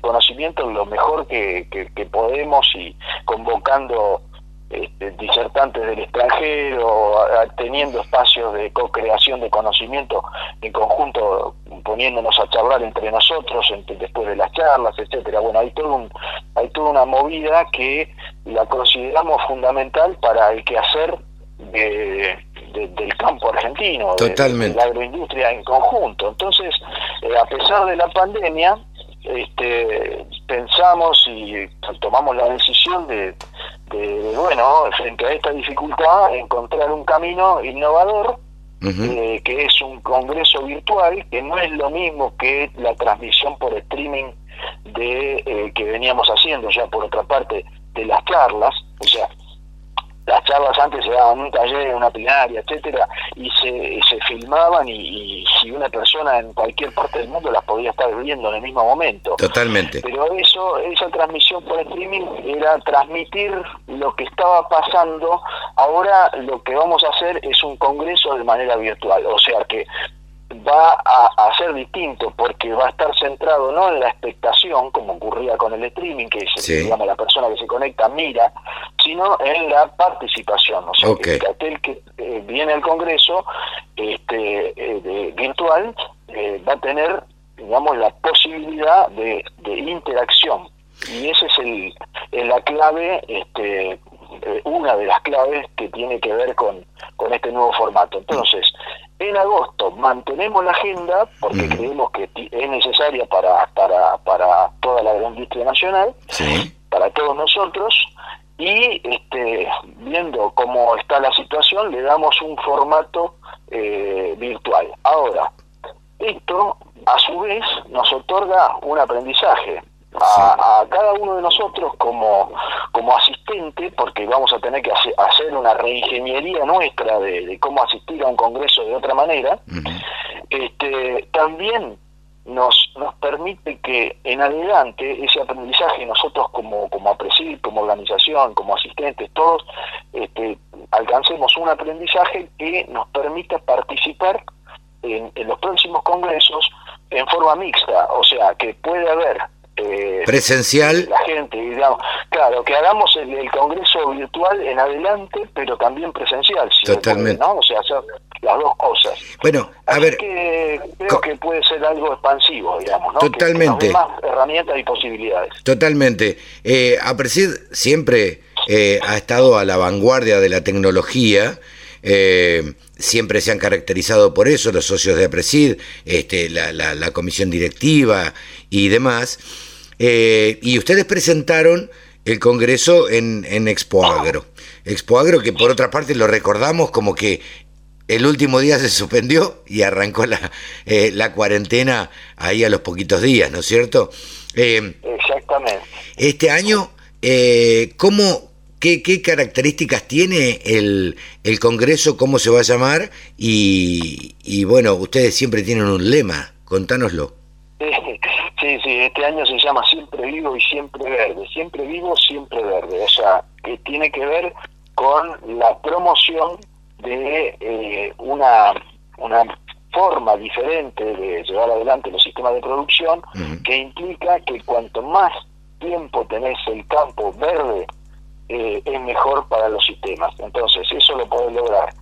conocimiento lo mejor que, que podemos y convocando este, disertantes del extranjero, teniendo espacios de co-creación de conocimiento en conjunto, poniéndonos a charlar entre nosotros después de las charlas, etcétera. Bueno, hay todo un, hay toda una movida que la consideramos fundamental para el quehacer de, del campo argentino, De, la agroindustria en conjunto. Entonces, eh, a pesar de la pandemia, este, pensamos y tomamos la decisión de, bueno, frente a esta dificultad, encontrar un camino innovador, eh, que es un congreso virtual, que no es lo mismo que la transmisión por streaming de eh, que veníamos haciendo ya por otra parte de las charlas, o sea, las charlas antes se daban en un taller, en una plenaria, etcétera, y se, se filmaban y, si una persona en cualquier parte del mundo las podía estar viendo en el mismo momento. Totalmente. Pero eso, esa transmisión por streaming era transmitir lo que estaba pasando. Ahora lo que vamos a hacer es un congreso de manera virtual, o sea que va a, ser distinto porque va a estar centrado no en la expectación como ocurría con el streaming que digamos la persona que se conecta mira sino en la participación. O sea que aquel que eh, viene al congreso este eh, virtual eh, va a tener digamos la posibilidad de, de interacción. Y ese es el, la clave este una de las claves que tiene que ver con, con este nuevo formato. Entonces en agosto mantenemos la agenda porque creemos que es necesaria para, para, para toda la industria nacional, para todos nosotros, y este, viendo cómo está la situación le damos un formato eh, virtual. Ahora, esto a su vez nos otorga un aprendizaje a, cada uno de nosotros como, como asistente, porque vamos a tener que hacer una reingeniería nuestra de, cómo asistir a un congreso de otra manera, este, también nos, nos permite que en adelante ese aprendizaje nosotros como, como APRESID, como organización, como asistentes, todos este, alcancemos un aprendizaje que nos permita participar en, en los próximos congresos en forma mixta, o sea, que puede haber eh, presencial. La gente, digamos, claro, que hagamos el, congreso virtual en adelante, pero también presencial. Totalmente. ¿no? O sea, hacer las dos cosas. Bueno, a ver. Que creo que puede ser algo expansivo, digamos, ¿no? Totalmente. más herramientas y posibilidades. Totalmente. Eh, siempre eh, ha estado a la vanguardia de la tecnología. Eh, siempre se han caracterizado por eso los socios de APRESID, este, la, la, la comisión directiva y demás. Eh, y ustedes presentaron el Congreso en, en Expo Agro. Expo Agro que por otra parte lo recordamos como que el último día se suspendió y arrancó la, eh, la cuarentena ahí a los poquitos días, ¿no es cierto? Eh, Exactamente. Este año, eh, ¿cómo, qué, ¿qué características tiene el, el Congreso? ¿Cómo se va a llamar? Y, y bueno, ustedes siempre tienen un lema, contánoslo. Sí, sí, este año se llama Siempre Vivo y Siempre Verde. Siempre Vivo, Siempre Verde. O sea, que tiene que ver con la promoción de eh, una, una forma diferente de llevar adelante los sistemas de producción que implica que cuanto más tiempo tenés el campo verde, eh, es mejor para los sistemas. Entonces, eso lo podés lograr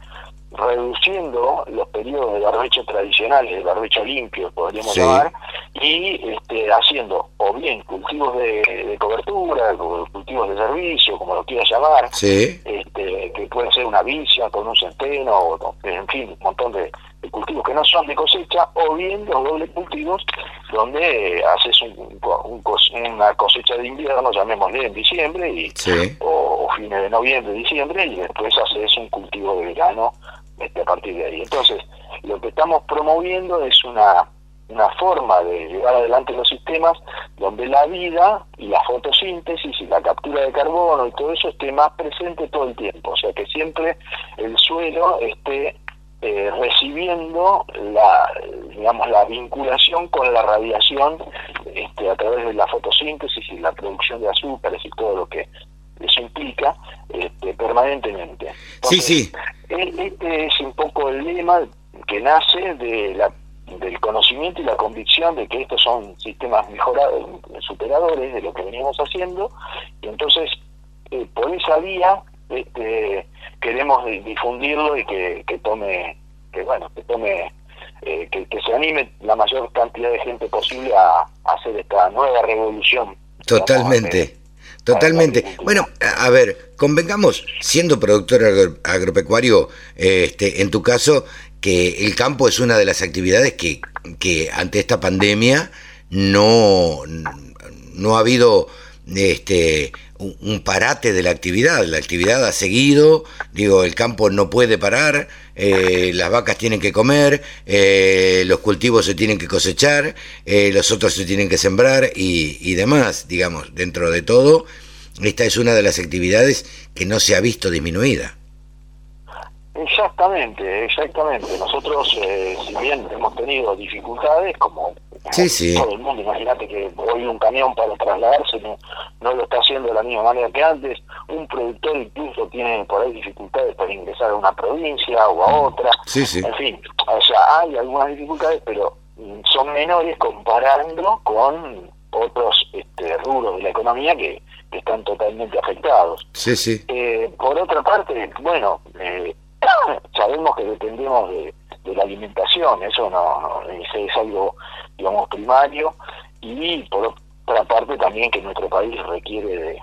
reduciendo los periodos de barbecho tradicionales, de barbecho limpio, podríamos llamar, y este, haciendo o bien cultivos de, cobertura, cultivos de servicio, como lo quieras llamar, este, que pueden ser una vicia con un centeno, o, en fin, un montón de, cultivos que no son de cosecha, o bien los dobles cultivos, donde haces un, una cosecha de invierno, llamémosle en diciembre, y, o, o, fines de noviembre, diciembre, y después haces un cultivo de verano este, a partir de ahí. Entonces, lo que estamos promoviendo es una, una forma de llevar adelante los sistemas donde la vida y la fotosíntesis y la captura de carbono y todo eso esté más presente todo el tiempo. O sea, que siempre el suelo esté eh, recibiendo la digamos la vinculación con la radiación este, a través de la fotosíntesis y la producción de azúcares y todo lo que eso implica este, permanentemente. sí, sí. Este es un poco el lema que nace de la, del conocimiento y la convicción de que estos son sistemas mejorados, superadores de lo que veníamos haciendo, y entonces eh, por esa vía este, queremos difundirlo y que, que tome, que bueno, que tome eh, que, que, se anime la mayor cantidad de gente posible a, a hacer esta nueva revolución. Totalmente. Totalmente. Bueno, a ver, convengamos, siendo productor agropecuario, este, en tu caso, que el campo es una de las actividades que, que ante esta pandemia no, no ha habido este, un, parate de la actividad, la actividad ha seguido, digo, el campo no puede parar, eh, las vacas tienen que comer, eh, los cultivos se tienen que cosechar, eh, los otros se tienen que sembrar y, y demás, digamos, dentro de todo, esta es una de las actividades que no se ha visto disminuida. Exactamente, exactamente. Nosotros, eh, si bien hemos tenido dificultades, como todo el mundo, imagínate que hoy un camión para trasladarse no, no, lo está haciendo de la misma manera que antes, un productor incluso tiene por ahí dificultades para ingresar a una provincia o a otra, en fin, o sea, hay algunas dificultades, pero son menores comparando con otros este, rubros de la economía que, están totalmente afectados. Sí, sí. Eh, por otra parte, bueno, eh, sabemos que dependemos de, la alimentación, eso no, es, algo, digamos, primario, y por otra parte también que nuestro país requiere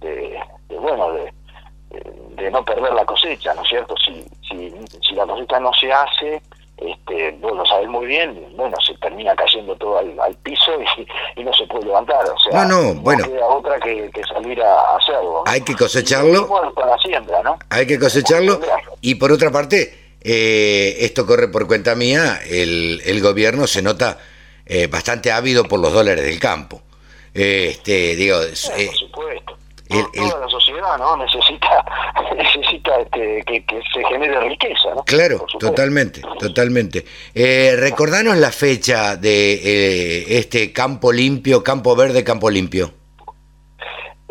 de, bueno, de, de, no perder la cosecha, ¿no es cierto? Si, si, si la cosecha no se hace, este, vos lo sabés muy bien, bueno, se termina cayendo todo al, piso y, no se puede levantar. O sea, no, no, bueno. queda otra que, salir a hacerlo. Hay que cosecharlo. Para siembra, ¿no? Hay que cosecharlo. Y por otra parte, eh, esto corre por cuenta mía, el, el gobierno se nota eh, bastante ávido por los dólares del campo. este, digo, por eh, supuesto. toda la sociedad no necesita necesita este, que, se genere riqueza ¿no? claro totalmente totalmente. Eh, recordanos la fecha de eh, este campo limpio campo verde campo limpio.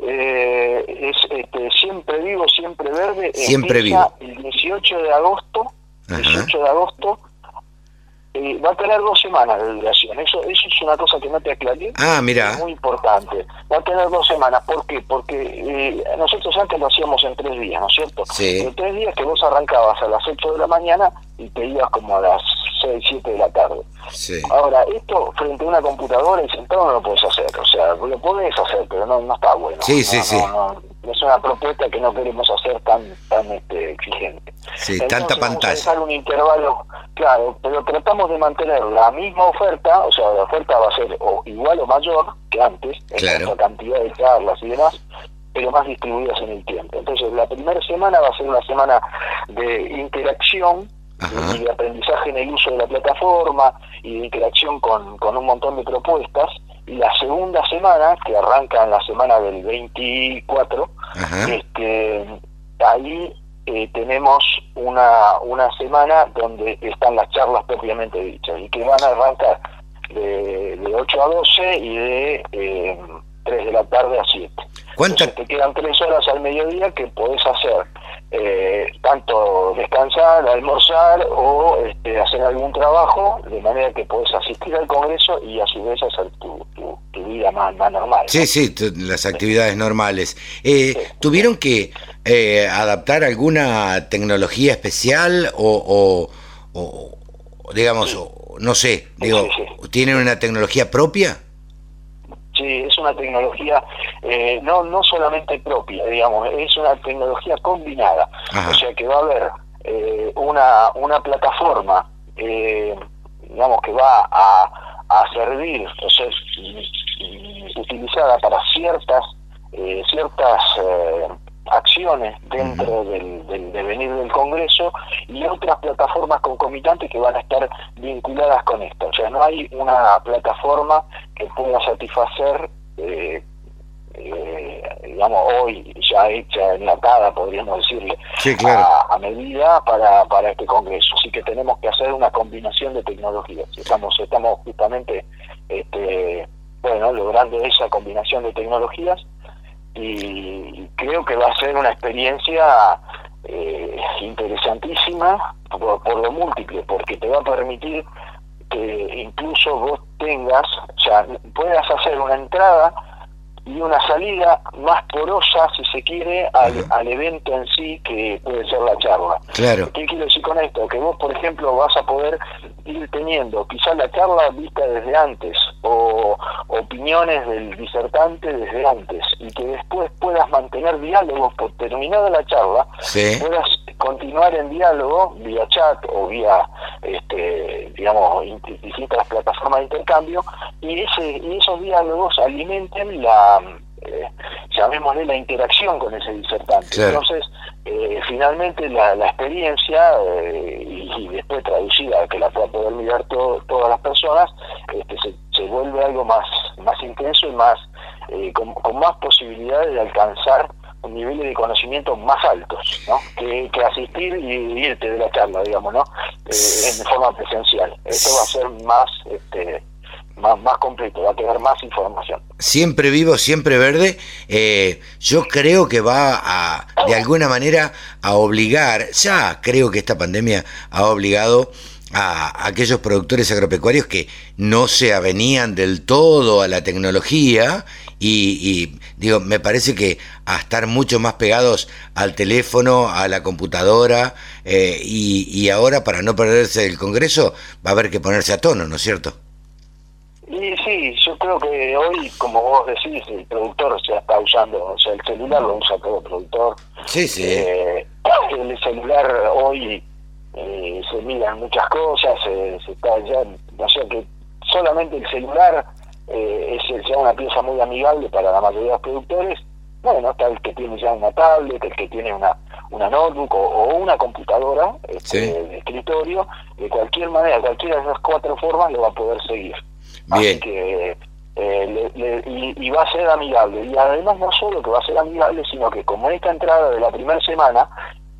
Eh, es este, siempre vivo siempre verde. Siempre vivo. el 18 de agosto 18 de agosto eh, va a tener dos semanas de duración. Eso, eso es una cosa que no te aclaré. Ah, mira. muy importante. Va a tener dos semanas. ¿Por qué? Porque eh, nosotros antes lo hacíamos en tres días, ¿no es cierto? Sí. En tres días que vos arrancabas a las 8 de la mañana y te ibas como a las 6, 7 de la tarde. Sí. Ahora, esto frente a una computadora y sentado no lo puedes hacer. O sea, lo podés hacer, pero no, no está bueno. Sí, sí, sí. Es una propuesta que no queremos hacer tan tan este, exigente. Sí, tanta pantalla. Vamos a un intervalo, claro, pero tratamos de mantener la misma oferta, o sea, la oferta va a ser o igual o mayor que antes, en la cantidad de charlas y demás, pero más distribuidas en el tiempo. Entonces, la primera semana va a ser una semana de interacción y de aprendizaje en el uso de la plataforma y de interacción con, con un montón de propuestas. Y la segunda semana, que arranca en la semana del 24, este, ahí eh, tenemos una, una semana donde están las charlas propiamente dichas y que van a arrancar de, de 8 a 12 y de eh, 3 de la tarde a 7. ¿Cuántas? Te quedan 3 horas al mediodía que podés hacer eh, tanto descansar, almorzar o este, hacer algún trabajo, de manera que podés asistir al Congreso y a su vez hacer tu, tu, vida más, más, normal. Sí, sí, las actividades normales. Eh, ¿Tuvieron que eh, adaptar alguna tecnología especial o, o, digamos, no sé, digo, ¿tienen una tecnología propia? Sí, es una tecnología eh, no no solamente propia, digamos, es una tecnología combinada. O sea que va a haber eh, una, una plataforma, eh, digamos, que va a, a servir, o sea, utilizada para ciertas ciertas acciones dentro del, del, devenir del Congreso y otras plataformas concomitantes que van a estar vinculadas con esto. O sea, no hay una plataforma que pueda satisfacer, eh, eh, digamos, hoy ya hecha, enlatada, podríamos decirle, a, medida para, para este Congreso. Así que tenemos que hacer una combinación de tecnologías. Estamos, estamos justamente, este, bueno, logrando esa combinación de tecnologías y creo que va a ser una experiencia eh, interesantísima por, lo múltiple, porque te va a permitir que incluso vos tengas, o puedas hacer una entrada y una salida más porosa, si se quiere, al, al, evento en sí que puede ser la charla. Claro. ¿Qué quiero decir con esto? Que vos, por ejemplo, vas a poder ir teniendo quizás la charla vista desde antes o opiniones del disertante desde antes y que después puedas mantener diálogos por terminada la charla, puedas continuar en diálogo vía chat o vía, este, digamos, distintas plataformas de intercambio y, ese, y esos diálogos alimenten la, eh, llamémosle la interacción con ese disertante. Entonces, eh, finalmente la, experiencia, eh, y, después traducida, que la pueda poder mirar todas las personas, este, se, se, vuelve algo más, más intenso y más con, más posibilidades de alcanzar un nivel de conocimiento más altos, ¿no? Que, asistir y irte de la charla, digamos, ¿no? en forma presencial. Esto va a ser más, este, más, más completo, va a tener más información. Siempre vivo, siempre verde, eh, yo creo que va a, de alguna manera, a obligar, ya creo que esta pandemia ha obligado a aquellos productores agropecuarios que no se avenían del todo a la tecnología y, digo, me parece que a estar mucho más pegados al teléfono, a la computadora eh, y, y ahora para no perderse el Congreso va a haber que ponerse a tono, ¿no es cierto? Y sí, yo creo que hoy, como vos decís, el productor se está usando, o sea, el celular lo usa todo productor. Sí, sí. Eh, el celular hoy eh, se miran muchas cosas, se está ya, o sea que solamente el celular eh, es ya una pieza muy amigable para la mayoría de los productores. Bueno, está el que tiene ya una tablet, el que tiene una, una notebook o, una computadora este, de escritorio, de cualquier manera, cualquiera de esas cuatro formas lo va a poder seguir. Así que eh, y, va a ser amigable. Y además no solo que va a ser amigable, sino que como esta entrada de la primera semana,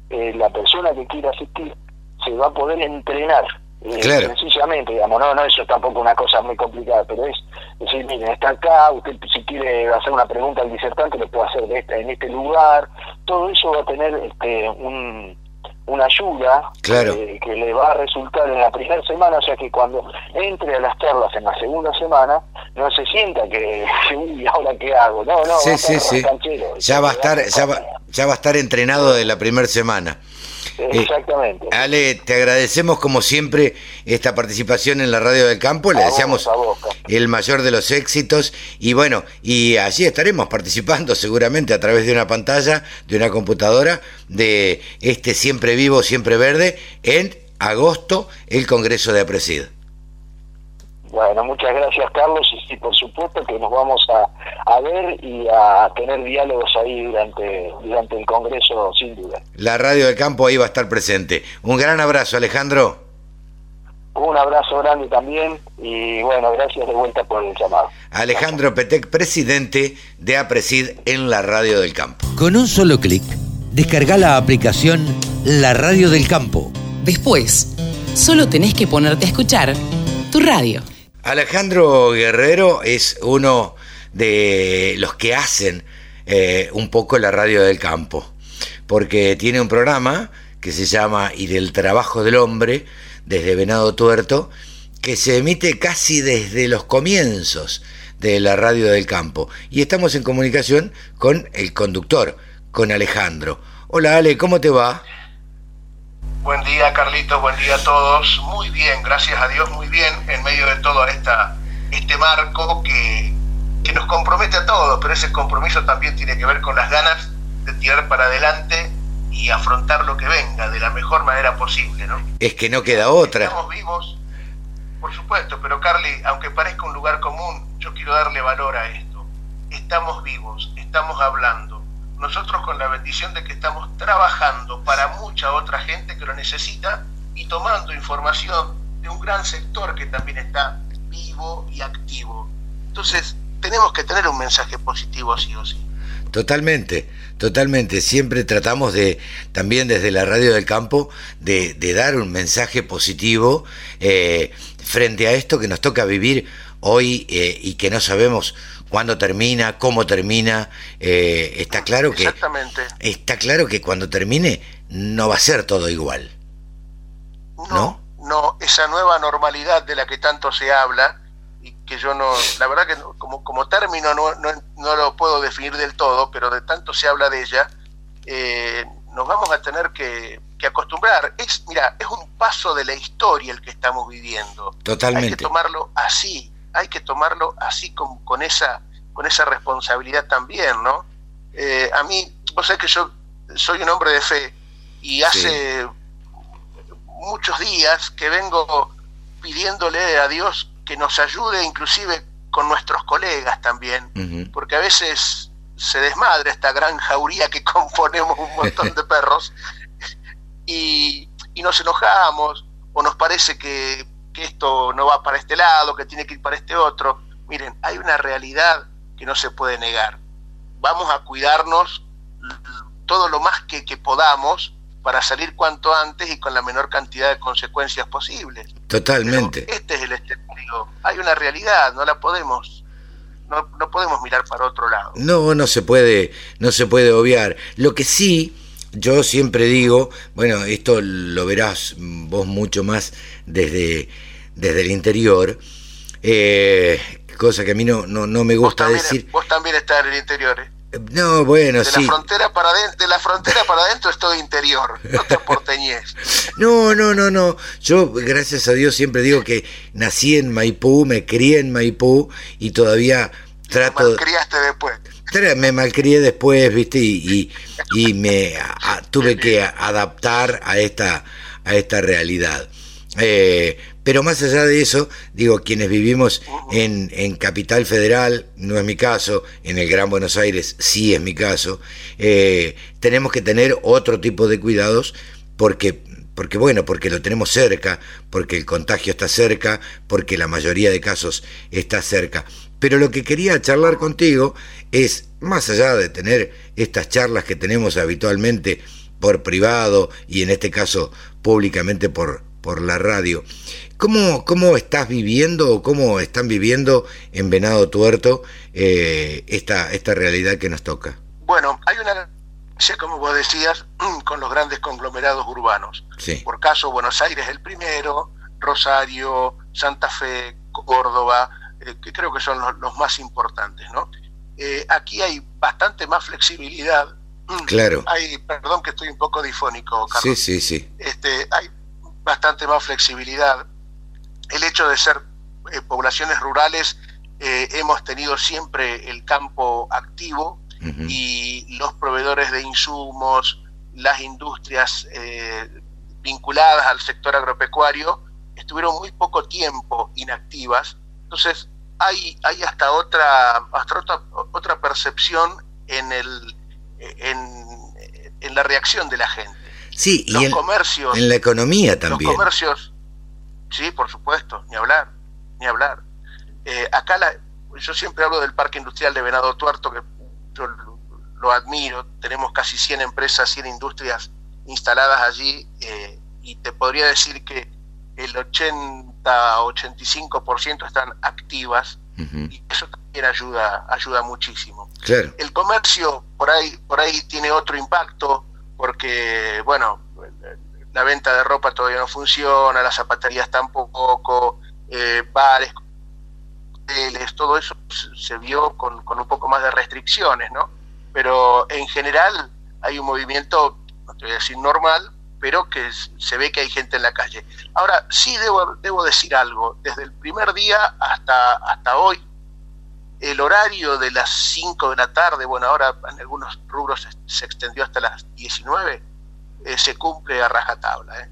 eh, la persona que quiera asistir se va a poder entrenar. Eh, sencillamente, digamos, no, no, eso tampoco una cosa muy complicada, pero es decir, miren, está acá, usted si quiere hacer una pregunta al disertante lo puede hacer de en este lugar, todo eso va a tener este, un, una ayuda que, le va a resultar en la primera semana, o sea que cuando entre a las charlas en la segunda semana, no se sienta que, uy, ¿ahora qué hago? No, no, sí, sí, sí. ya va a estar, ya va, ya va a estar entrenado de la primera semana. Eh, Exactamente. Ale, te agradecemos como siempre esta participación en la Radio del Campo, le deseamos el mayor de los éxitos y bueno, y allí estaremos participando seguramente a través de una pantalla, de una computadora, de este Siempre Vivo, Siempre Verde, en agosto, el Congreso de Apresid. Bueno, muchas gracias Carlos y sí, por supuesto que nos vamos a, ver y a tener diálogos ahí durante, durante el Congreso sin duda. La radio del campo ahí va a estar presente. Un gran abrazo Alejandro. Un abrazo grande también y bueno, gracias de vuelta por el llamado. Alejandro Petec, presidente de APRESID en la radio del campo. Con un solo clic, descarga la aplicación La Radio del Campo. Después, solo tenés que ponerte a escuchar tu radio. Alejandro Guerrero es uno de los que hacen eh, un poco la radio del campo, porque tiene un programa que se llama Y del trabajo del hombre, desde Venado Tuerto, que se emite casi desde los comienzos de la radio del campo. Y estamos en comunicación con el conductor, con Alejandro. Hola Ale, ¿cómo te va? Buen día, Carlitos, buen día a todos. Muy bien, gracias a Dios, muy bien, en medio de todo esta, este marco que, que nos compromete a todos, pero ese compromiso también tiene que ver con las ganas de tirar para adelante y afrontar lo que venga de la mejor manera posible, ¿no? Es que no queda otra. Estamos vivos, por supuesto, pero Carly, aunque parezca un lugar común, yo quiero darle valor a esto. Estamos vivos, estamos hablando, nosotros con la bendición de que estamos trabajando para mucha otra gente que lo necesita y tomando información de un gran sector que también está vivo y activo. Entonces, tenemos que tener un mensaje positivo sí o sí. Totalmente, totalmente. Siempre tratamos de, también desde la radio del campo, de, dar un mensaje positivo eh, frente a esto que nos toca vivir hoy eh, y que no sabemos cuándo termina, cómo termina. Eh, está claro que está claro que cuando termine no va a ser todo igual. No, no, esa nueva normalidad de la que tanto se habla y que yo no, la verdad que como, como término no, no, lo puedo definir del todo, pero de tanto se habla de ella, eh, nos vamos a tener que, que, acostumbrar. Es, mira, es un paso de la historia el que estamos viviendo. Totalmente. Hay que tomarlo así, hay que tomarlo así con, con, esa, con esa responsabilidad también, ¿no? Eh, a mí, vos sabés que yo soy un hombre de fe Y hace muchos días que vengo pidiéndole a Dios que nos ayude inclusive con nuestros colegas también, porque a veces se desmadra esta gran jauría que componemos un montón de perros y, y nos enojamos o nos parece que, que esto no va para este lado, que tiene que ir para este otro. Miren, hay una realidad que no se puede negar. Vamos a cuidarnos todo lo más que, podamos para salir cuanto antes y con la menor cantidad de consecuencias posibles. Totalmente. este es el escenario. Hay una realidad, no la podemos no, no, podemos mirar para otro lado. No, no se puede, no se puede obviar. Lo que sí, yo siempre digo, bueno, esto lo verás vos mucho más desde, desde el interior, eh, cosa que a mí no, no, no me gusta decir. Vos también estás en el interior, ¿eh? No, bueno, de sí. La frontera para de, la frontera para adentro es todo interior, no te porteñés. No, no, no, no. Yo, gracias a Dios, siempre digo que nací en Maipú, me crié en Maipú y todavía trato... Me malcriaste después. Me malcrié después, viste, y, y, me tuve que adaptar a esta, a esta realidad. Eh, pero más allá de eso, digo, quienes vivimos en, en, Capital Federal, no es mi caso, en el Gran Buenos Aires sí es mi caso, eh, tenemos que tener otro tipo de cuidados porque, porque, bueno, porque lo tenemos cerca, porque el contagio está cerca, porque la mayoría de casos está cerca. Pero lo que quería charlar contigo es, más allá de tener estas charlas que tenemos habitualmente por privado y en este caso públicamente por, por la radio, ¿Cómo, ¿Cómo estás viviendo o cómo están viviendo en Venado Tuerto eh, esta, esta realidad que nos toca? Bueno, hay una como vos decías, con los grandes conglomerados urbanos. Por caso, Buenos Aires el primero, Rosario, Santa Fe, Córdoba, eh, que creo que son los, más importantes, ¿no? Eh, aquí hay bastante más flexibilidad. Claro. Hay, perdón que estoy un poco difónico, Carlos. Sí, sí, sí. Este, hay bastante más flexibilidad el hecho de ser eh, poblaciones rurales, eh, hemos tenido siempre el campo activo y los proveedores de insumos, las industrias vinculadas al sector agropecuario, estuvieron muy poco tiempo inactivas. Entonces, hay, hay hasta otra, hasta otra, otra percepción en, el, en, en la reacción de la gente. Sí, y en, comercios, en la economía también. Los comercios Sí, por supuesto, ni hablar, ni hablar. Eh, acá la, yo siempre hablo del Parque Industrial de Venado Tuerto, que yo lo admiro, tenemos casi 100 empresas, 100 industrias instaladas allí, eh, y te podría decir que el 80-85% están activas, y eso también ayuda, ayuda muchísimo. Claro. El comercio por ahí, por ahí tiene otro impacto, porque, bueno, la venta de ropa todavía no funciona, las zapaterías tampoco, eh, bares, hoteles, todo eso se vio con, un poco más de restricciones, ¿no? Pero en general hay un movimiento, no te voy a decir normal, pero que se ve que hay gente en la calle. Ahora, sí debo, debo decir algo, desde el primer día hasta, hasta hoy, el horario de las 5 de la tarde, bueno, ahora en algunos rubros se extendió hasta las 19, eh, se cumple a rajatabla. ¿eh?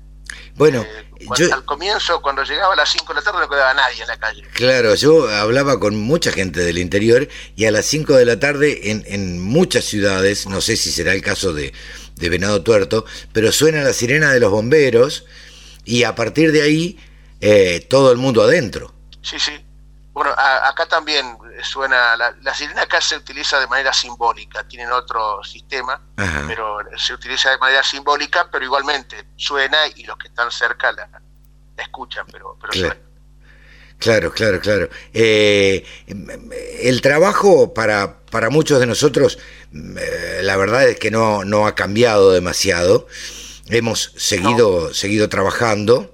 Bueno, eh, al comienzo, cuando llegaba a las 5 de la tarde, no quedaba nadie en la calle. Claro, yo hablaba con mucha gente del interior y a las 5 de la tarde en, en muchas ciudades, no sé si será el caso de, de Venado Tuerto, pero suena la sirena de los bomberos y a partir de ahí todo el mundo adentro. Sí, sí. Bueno, acá también suena, la, sirena acá se utiliza de manera simbólica, tienen otro sistema, pero se utiliza de manera simbólica, pero igualmente suena y los que están cerca la, escuchan, pero, pero claro. suena. Claro, claro, claro. Eh, el trabajo para, para muchos de nosotros, eh, la verdad es que no, no ha cambiado demasiado. Hemos seguido, seguido trabajando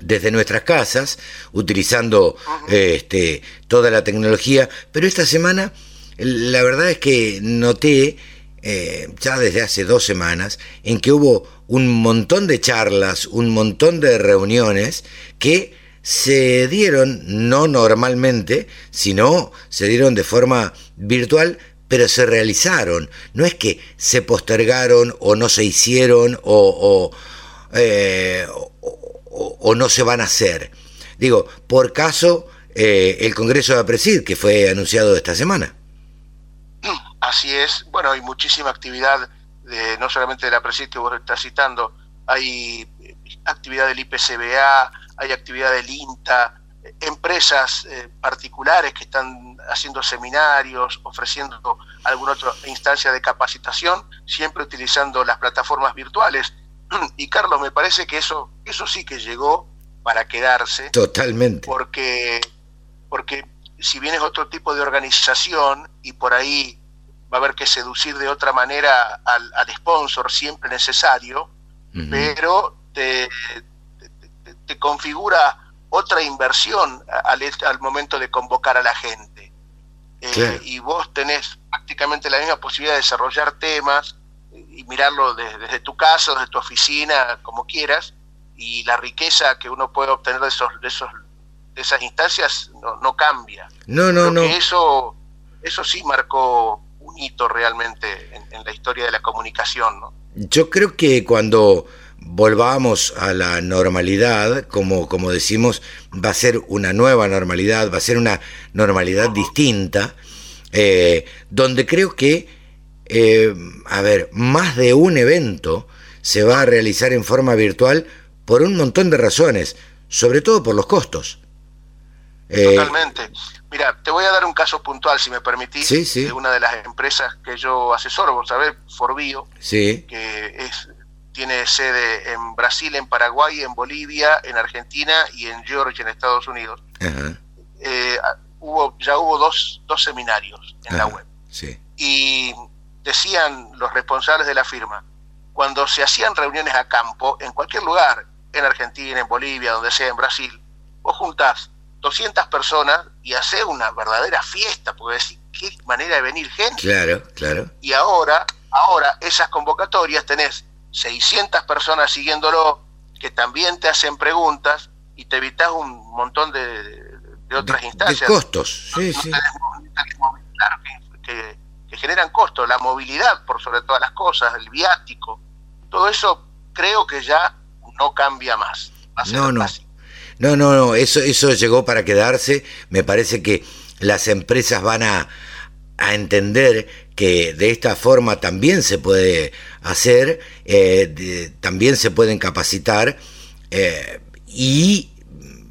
desde nuestras casas, utilizando este, toda la tecnología, pero esta semana la verdad es que noté, eh, ya desde hace dos semanas, en que hubo un montón de charlas, un montón de reuniones que se dieron no normalmente, sino se dieron de forma virtual, pero se realizaron. No es que se postergaron o no se hicieron o, o, eh, no se van a hacer. Digo, por caso, eh, el Congreso de APRESID, que fue anunciado esta semana. Así es. Bueno, hay muchísima actividad, de, no solamente de la APRESID que vos estás citando, hay actividad del IPCBA, hay actividad del INTA, empresas eh, particulares que están haciendo seminarios, ofreciendo alguna otra instancia de capacitación, siempre utilizando las plataformas virtuales. Y Carlos, me parece que eso, eso sí que llegó para quedarse. Totalmente. Porque, porque si bien es otro tipo de organización y por ahí va a haber que seducir de otra manera al, al sponsor siempre necesario, pero te, te configura otra inversión al, al momento de convocar a la gente. Eh, y vos tenés prácticamente la misma posibilidad de desarrollar temas y mirarlo desde, tu casa, desde tu oficina, como quieras, y la riqueza que uno puede obtener de esos, de esos de esas instancias no, no cambia. No, no, no. eso, eso sí marcó un hito realmente en, en, la historia de la comunicación, ¿no? Yo creo que cuando volvamos a la normalidad, como, como decimos, va a ser una nueva normalidad, va a ser una normalidad distinta, eh, donde creo que, eh, a ver, más de un evento se va a realizar en forma virtual por un montón de razones, sobre todo por los costos. Eh, Totalmente. Mira, te voy a dar un caso puntual, si me permitís, de una de las empresas que yo asesoro, vos sabés, Forbio, sí. que es tiene sede en Brasil, en Paraguay, en Bolivia, en Argentina y en Georgia, en Estados Unidos. Eh, hubo, ya hubo dos, dos seminarios en la web. Y decían los responsables de la firma, cuando se hacían reuniones a campo, en cualquier lugar, en Argentina, en Bolivia, donde sea, en Brasil, vos juntás 200 personas y hacés una verdadera fiesta, porque decís, qué manera de venir gente. Claro, claro. Y ahora, ahora esas convocatorias tenés 600 personas siguiéndolo que también te hacen preguntas y te evitas un montón de, otras instancias. De costos, sí, sí. que, generan costos, la movilidad por sobre todas las cosas, el viático, todo eso creo que ya no cambia más. No, no. No, no, no, eso, eso llegó para quedarse. Me parece que las empresas van a, a entender que de esta forma también se puede hacer, eh, también se pueden capacitar eh, y,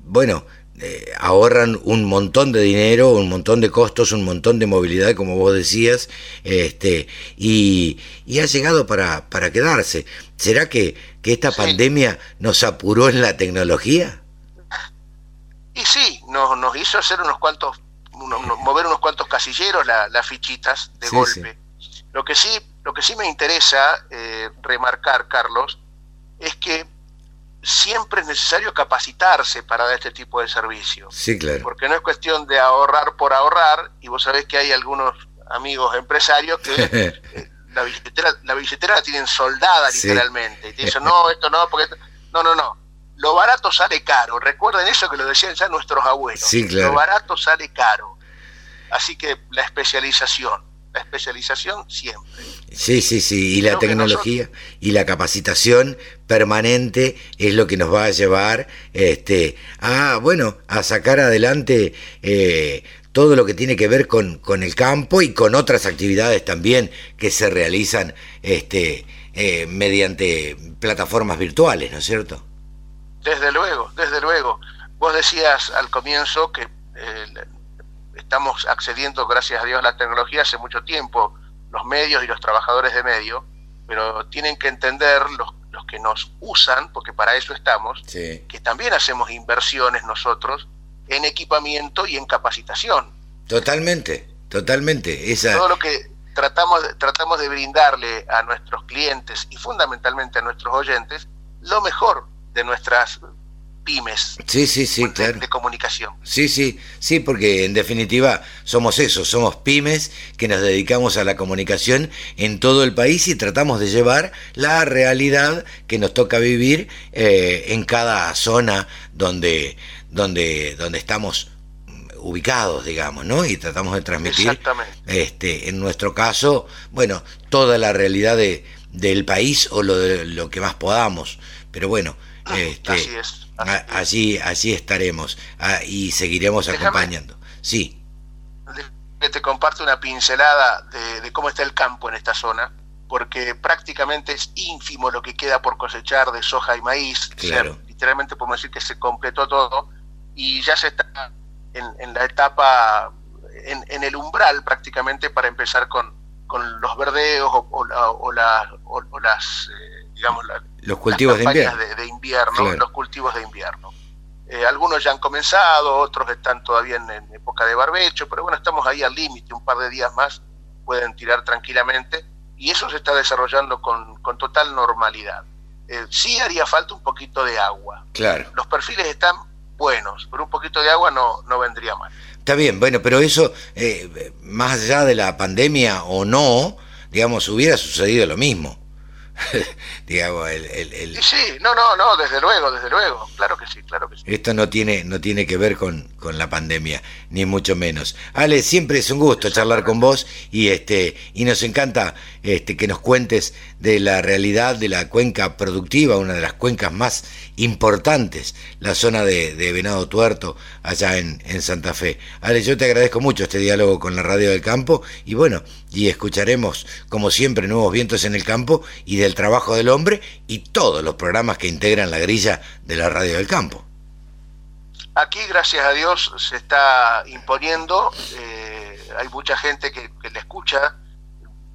bueno, eh, ahorran un montón de dinero, un montón de costos, un montón de movilidad, como vos decías, este, y, y ha llegado para, para quedarse. ¿Será que, que esta pandemia nos apuró en la tecnología? Y sí, nos, nos hizo hacer unos cuantos mover unos cuantos casilleros, las fichitas de golpe. Lo que sí, lo que sí me interesa eh, remarcar, Carlos, es que siempre es necesario capacitarse para dar este tipo de servicio. Sí, claro. Porque no es cuestión de ahorrar por ahorrar, y vos sabés que hay algunos amigos empresarios que eh, la billetera, la billetera la tienen soldada literalmente. Y te dicen, no, esto no, porque No, no, no lo barato sale caro. Recuerden eso que lo decían ya nuestros abuelos. Lo barato sale caro. Así que la especialización, la especialización siempre. Sí, sí, sí, y la tecnología y la capacitación permanente es lo que nos va a llevar este, a, bueno, a sacar adelante eh, todo lo que tiene que ver con, con, el campo y con otras actividades también que se realizan este, eh, mediante plataformas virtuales, ¿no es cierto? Desde luego, desde luego. Vos decías al comienzo que eh, estamos accediendo, gracias a Dios, a la tecnología hace mucho tiempo, los medios y los trabajadores de medio, pero tienen que entender los, los que nos usan, porque para eso estamos, que también hacemos inversiones nosotros en equipamiento y en capacitación. Totalmente, totalmente. Esa... Todo lo que tratamos, tratamos de brindarle a nuestros clientes y fundamentalmente a nuestros oyentes lo mejor de nuestras pymes sí, sí, sí, de, claro. de comunicación. Sí, sí, sí, porque en definitiva somos eso, somos pymes que nos dedicamos a la comunicación en todo el país y tratamos de llevar la realidad que nos toca vivir eh, en cada zona donde, donde, donde estamos ubicados, digamos, ¿no? Y tratamos de transmitir, este, en nuestro caso, bueno, toda la realidad de, del país o lo, de, lo que más podamos. Pero bueno, ah, este, así es, allí, allí estaremos ah, y seguiremos acompañando. Sí. Te comparto una pincelada de, cómo está el campo en esta zona, porque prácticamente es ínfimo lo que queda por cosechar de soja y maíz. Claro. literalmente podemos decir que se completó todo y ya se está en, la etapa, en, el umbral prácticamente para empezar con, con los verdeos o, las, eh, digamos, los cultivos de invierno, de, invierno los cultivos de invierno. Eh, algunos ya han comenzado, otros están todavía en, época de barbecho, pero bueno, estamos ahí al límite, un par de días más pueden tirar tranquilamente y eso se está desarrollando con, con total normalidad. Eh, sí haría falta un poquito de agua. Claro. Los perfiles están buenos, pero un poquito de agua no, no vendría mal. Está bien, bueno, pero eso, eh, más allá de la pandemia o no, digamos, hubiera sucedido lo mismo. digamos, el, Sí, no, no, no, desde luego, desde luego, claro que sí, claro que sí. Esto no tiene, no tiene que ver con, con la pandemia, ni mucho menos. Ale, siempre es un gusto charlar con vos y este, y nos encanta este, que nos cuentes de la realidad de la cuenca productiva, una de las cuencas más importantes, la zona de, Venado Tuerto, allá en, en Santa Fe. Ale, yo te agradezco mucho este diálogo con la Radio del Campo y bueno, y escucharemos como siempre nuevos vientos en el campo y del trabajo del hombre y todos los programas que integran la grilla de la Radio del Campo. Aquí, gracias a Dios, se está imponiendo, eh, hay mucha gente que, le escucha,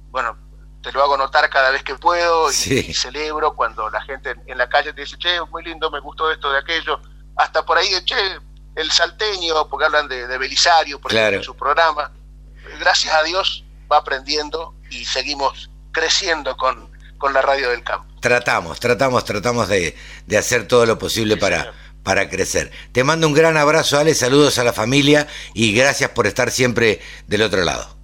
bueno, te lo hago notar cada vez que puedo y, celebro cuando la gente en la calle te dice, che, muy lindo, me gustó esto, de aquello, hasta por ahí che, el salteño, porque hablan de, Belisario, por ejemplo, en su programa. Gracias a Dios va aprendiendo y seguimos creciendo con, con la radio del campo. Tratamos, tratamos, tratamos de, de hacer todo lo posible para, para crecer. Te mando un gran abrazo, Ale, saludos a la familia y gracias por estar siempre del otro lado.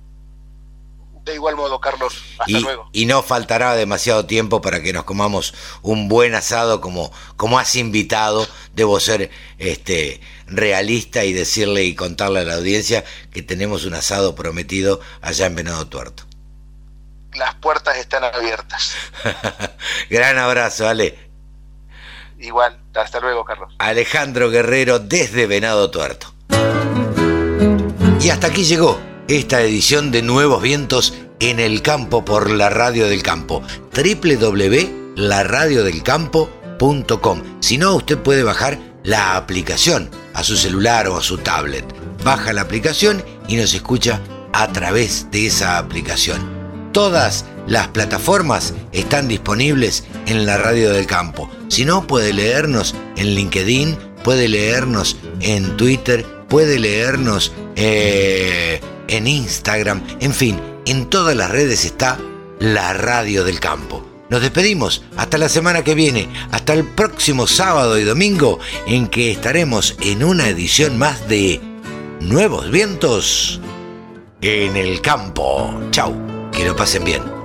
De igual modo, Carlos. Hasta luego. Y no faltará demasiado tiempo para que nos comamos un buen asado como, como has invitado. Debo ser este, realista y decirle y contarle a la audiencia que tenemos un asado prometido allá en Venado Tuerto las puertas están abiertas. Gran abrazo, Ale. Igual, hasta luego, Carlos. Alejandro Guerrero desde Venado Tuerto. Y hasta aquí llegó esta edición de Nuevos Vientos en el campo por la radio del campo. www.laradiodelcampo.com. Si no, usted puede bajar la aplicación a su celular o a su tablet. Baja la aplicación y nos escucha a través de esa aplicación. Todas las plataformas están disponibles en la radio del campo. Si no, puede leernos en LinkedIn, puede leernos en Twitter, puede leernos eh, en Instagram, en fin, en todas las redes está la radio del campo. Nos despedimos hasta la semana que viene, hasta el próximo sábado y domingo en que estaremos en una edición más de Nuevos Vientos en el Campo. Chau. Que lo pasen bien.